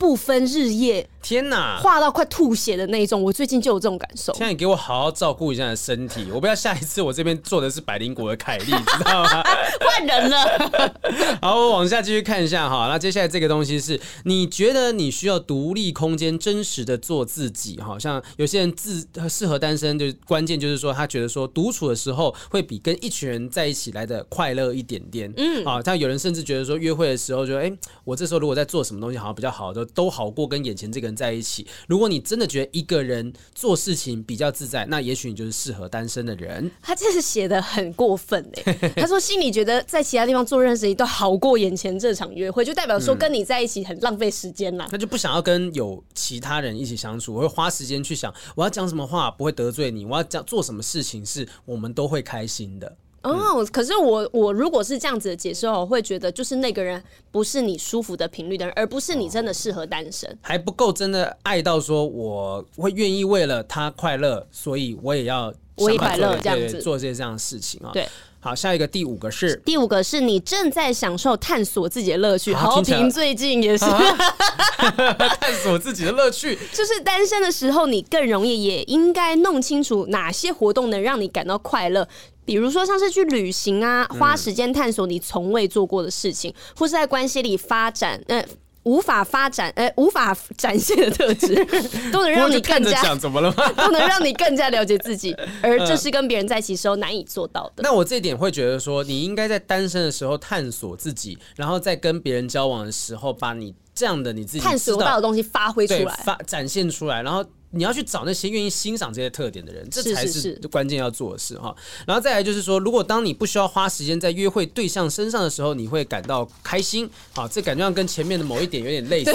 不分日夜，天哪，画到快吐血的那一种，我最近就有这种感受。现在你给我好好照顾一下你的身体，我不要下一次我这边做的是百灵果的凯莉，知道吗？换人了。好，我往下继续看一下哈。那接下来这个东西是你觉得你需要独立空间，真实的做自己。好像有些人自适合单身，就关键就是说他觉得说独处的时候会比跟一群人在一起来的快乐一点点。嗯，啊，但有人甚至觉得说约会的时候就，就、欸、哎，我这时候如果在做什么东西好像比较好的。都好过跟眼前这个人在一起。如果你真的觉得一个人做事情比较自在，那也许你就是适合单身的人。他这是写的很过分哎，他说心里觉得在其他地方做任何事情都好过眼前这场约会，就代表说跟你在一起很浪费时间啦。那就不想要跟有其他人一起相处，我会花时间去想我要讲什么话不会得罪你，我要讲做什么事情是我们都会开心的。哦，可是我我如果是这样子的解释，我会觉得就是那个人不是你舒服的频率的人，而不是你真的适合单身，还不够真的爱到说我会愿意为了他快乐，所以我也要我也快乐这样子。做这些这样的事情啊。对，好，下一个第五个是第五个是你正在享受探索自己的乐趣。豪平最近也是 探索自己的乐趣，就是单身的时候，你更容易也应该弄清楚哪些活动能让你感到快乐。比如说，像是去旅行啊，花时间探索你从未做过的事情，嗯、或是在关系里发展，呃，无法发展，哎，无法展现的特质，都能让你更加讲怎么了吗？都能让你更加了解自己，而这是跟别人在一起时候难以做到的。那我这一点会觉得说，你应该在单身的时候探索自己，然后在跟别人交往的时候，把你这样的你自己探索到的东西发挥出来，发展现出来，然后。你要去找那些愿意欣赏这些特点的人，这才是关键要做的事哈。然后再来就是说，如果当你不需要花时间在约会对象身上的时候，你会感到开心。好，这感觉上跟前面的某一点有点类似，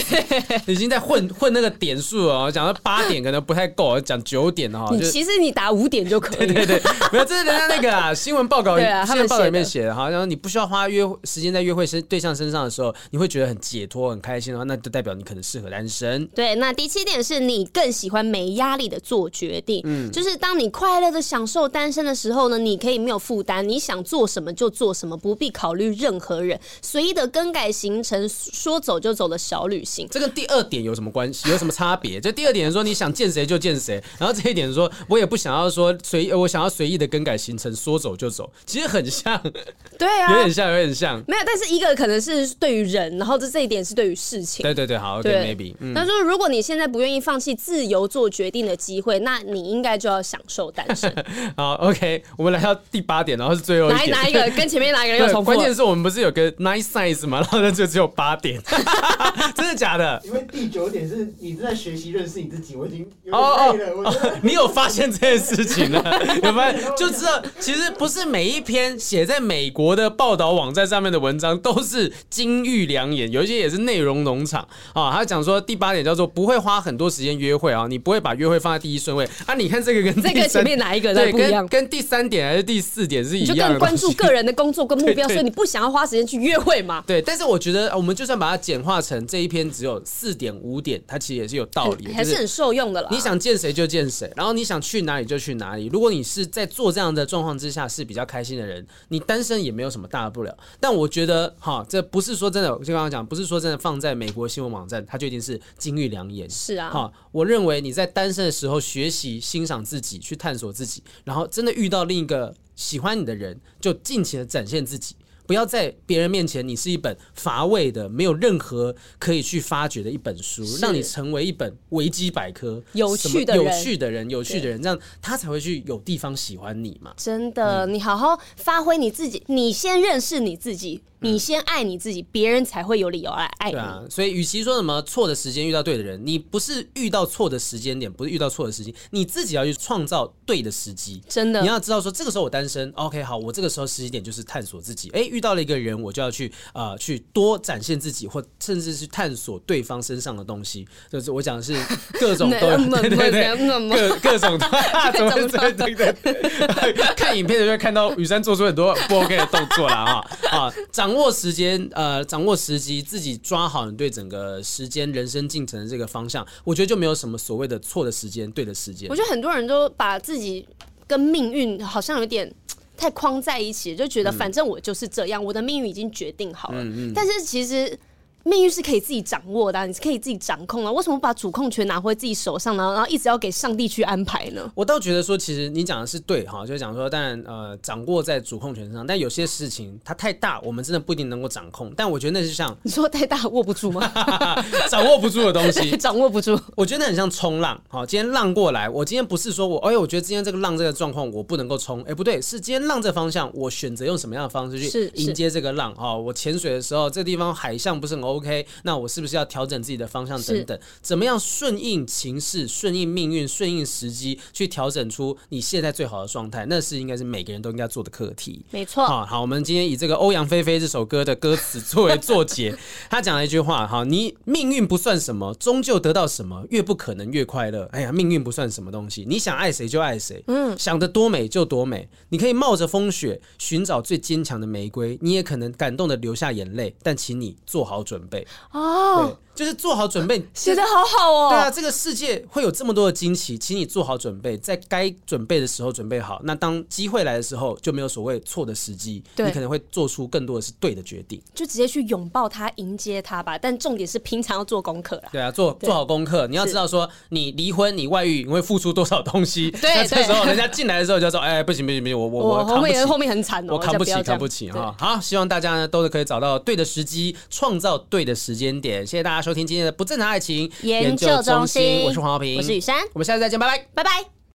已经在混 混那个点数哦。讲到八点可能不太够，讲九点哈。你其实你打五点就可以。对对对，没有，这是人家那个啊新闻报告，新闻报告里面写的哈。然后你不需要花约时间在约会身对象身上的时候，你会觉得很解脱、很开心的话，那就代表你可能适合单身。对，那第七点是你更喜欢。没压力的做决定，嗯，就是当你快乐的享受单身的时候呢，你可以没有负担，你想做什么就做什么，不必考虑任何人，随意的更改行程，说走就走的小旅行。这跟第二点有什么关系？有什么差别？就第二点说你想见谁就见谁，然后这一点说我也不想要说随，我想要随意的更改行程，说走就走，其实很像，对啊，有点像，有点像，没有，但是一个可能是对于人，然后这这一点是对于事情。对对对，好，OK，maybe。那说如果你现在不愿意放弃自由做决定的机会，那你应该就要享受单身。好，OK，我们来到第八点，然后是最后一点，哪一个跟前面哪一个人有重复？关键是我们不是有个 nice size 吗？然后那就只有八点，真的假的？因为第九点是你正在学习认识你自己，我已经有点累了。哦哦，你有发现这件事情了？有发现就知道，其实不是每一篇写在美国的报道网站上面的文章都是金玉良言，有一些也是内容农场啊。他讲说第八点叫做不会花很多时间约会啊，你不会把约会放在第一顺位啊。你看这个跟这个前面哪一个在不一样？跟第三点还是第四点是一样的？你就更关注个人的工作跟目标，所以你不想要花时间去约会嘛？对，但是我觉得我们就算把它简化成这一篇只有四点五点，它其实也是有道理，还是很受用的啦。你想见谁就见谁，然后你想去哪里就去哪里。如果你是在做这样的状况之下是比较开心的人，你单身也没有什么大不了。但我觉得哈，这不是说真的，我就刚刚讲，不是说真的放在美国新闻网站，它就一定是金玉良言。是啊，哈，我认为你在单身的时候学习欣赏自己，去探索自己，然后真的遇到另一个喜欢你的人，就尽情的展现自己。不要在别人面前，你是一本乏味的、没有任何可以去发掘的一本书，让你成为一本维基百科，有趣的有趣的人，有趣的人，这样他才会去有地方喜欢你嘛。真的，嗯、你好好发挥你自己，你先认识你自己。你先爱你自己，别人才会有理由来爱你。对啊，所以与其说什么错的时间遇到对的人，你不是遇到错的时间点，不是遇到错的时机，你自己要去创造对的时机。真的，你要知道说这个时候我单身，OK，好，我这个时候时机点就是探索自己。哎，遇到了一个人，我就要去啊、呃，去多展现自己，或甚至是探索对方身上的东西。就是我讲的是各种 都有，对对对，各各种怎么对对对，看影片的就会看到雨珊做出很多不 OK 的动作了啊啊，掌。握时间，呃，掌握时机，自己抓好你对整个时间、人生进程的这个方向，我觉得就没有什么所谓的错的时间、对的时间。我觉得很多人都把自己跟命运好像有点太框在一起，就觉得反正我就是这样，嗯、我的命运已经决定好了。嗯嗯。但是其实。命运是可以自己掌握的，啊，你是可以自己掌控的。为什么把主控权拿回自己手上呢？然后一直要给上帝去安排呢？我倒觉得说，其实你讲的是对哈，就是讲说，当然呃，掌握在主控权上，但有些事情它太大，我们真的不一定能够掌控。但我觉得那是像你说太大握不住吗？掌握不住的东西，掌握不住。我觉得很像冲浪。好，今天浪过来，我今天不是说我，哎呦，我觉得今天这个浪这个状况我不能够冲，哎，不对，是今天浪这方向，我选择用什么样的方式去迎接这个浪？哈，我潜水的时候，这个地方海象不是很 OK，那我是。是不是要调整自己的方向等等？怎么样顺应情势、顺应命运、顺应时机，去调整出你现在最好的状态？那是应该是每个人都应该做的课题。没错。好，好，我们今天以这个欧阳菲菲这首歌的歌词作为作结，他讲了一句话：哈，你命运不算什么，终究得到什么，越不可能越快乐。哎呀，命运不算什么东西，你想爱谁就爱谁，嗯，想得多美就多美。你可以冒着风雪寻找最坚强的玫瑰，你也可能感动的流下眼泪，但请你做好准备。哦。对，就是做好准备，写的好好哦。对啊，这个世界会有这么多的惊奇，请你做好准备，在该准备的时候准备好。那当机会来的时候，就没有所谓错的时机，你可能会做出更多的是对的决定。就直接去拥抱它，迎接它吧。但重点是平常要做功课啦。对啊，做做好功课。你要知道说，你离婚，你外遇，你会付出多少东西。对，那这时候人家进来的时候就说：“哎，不行不行不行，我我我后面后面很惨哦，我扛不起扛不起哈。”好，希望大家呢都是可以找到对的时机，创造。对的时间点。谢谢大家收听今天的不正常爱情研究中心，我是黄浩平，我是雨珊，我们下次再见，拜拜，拜拜。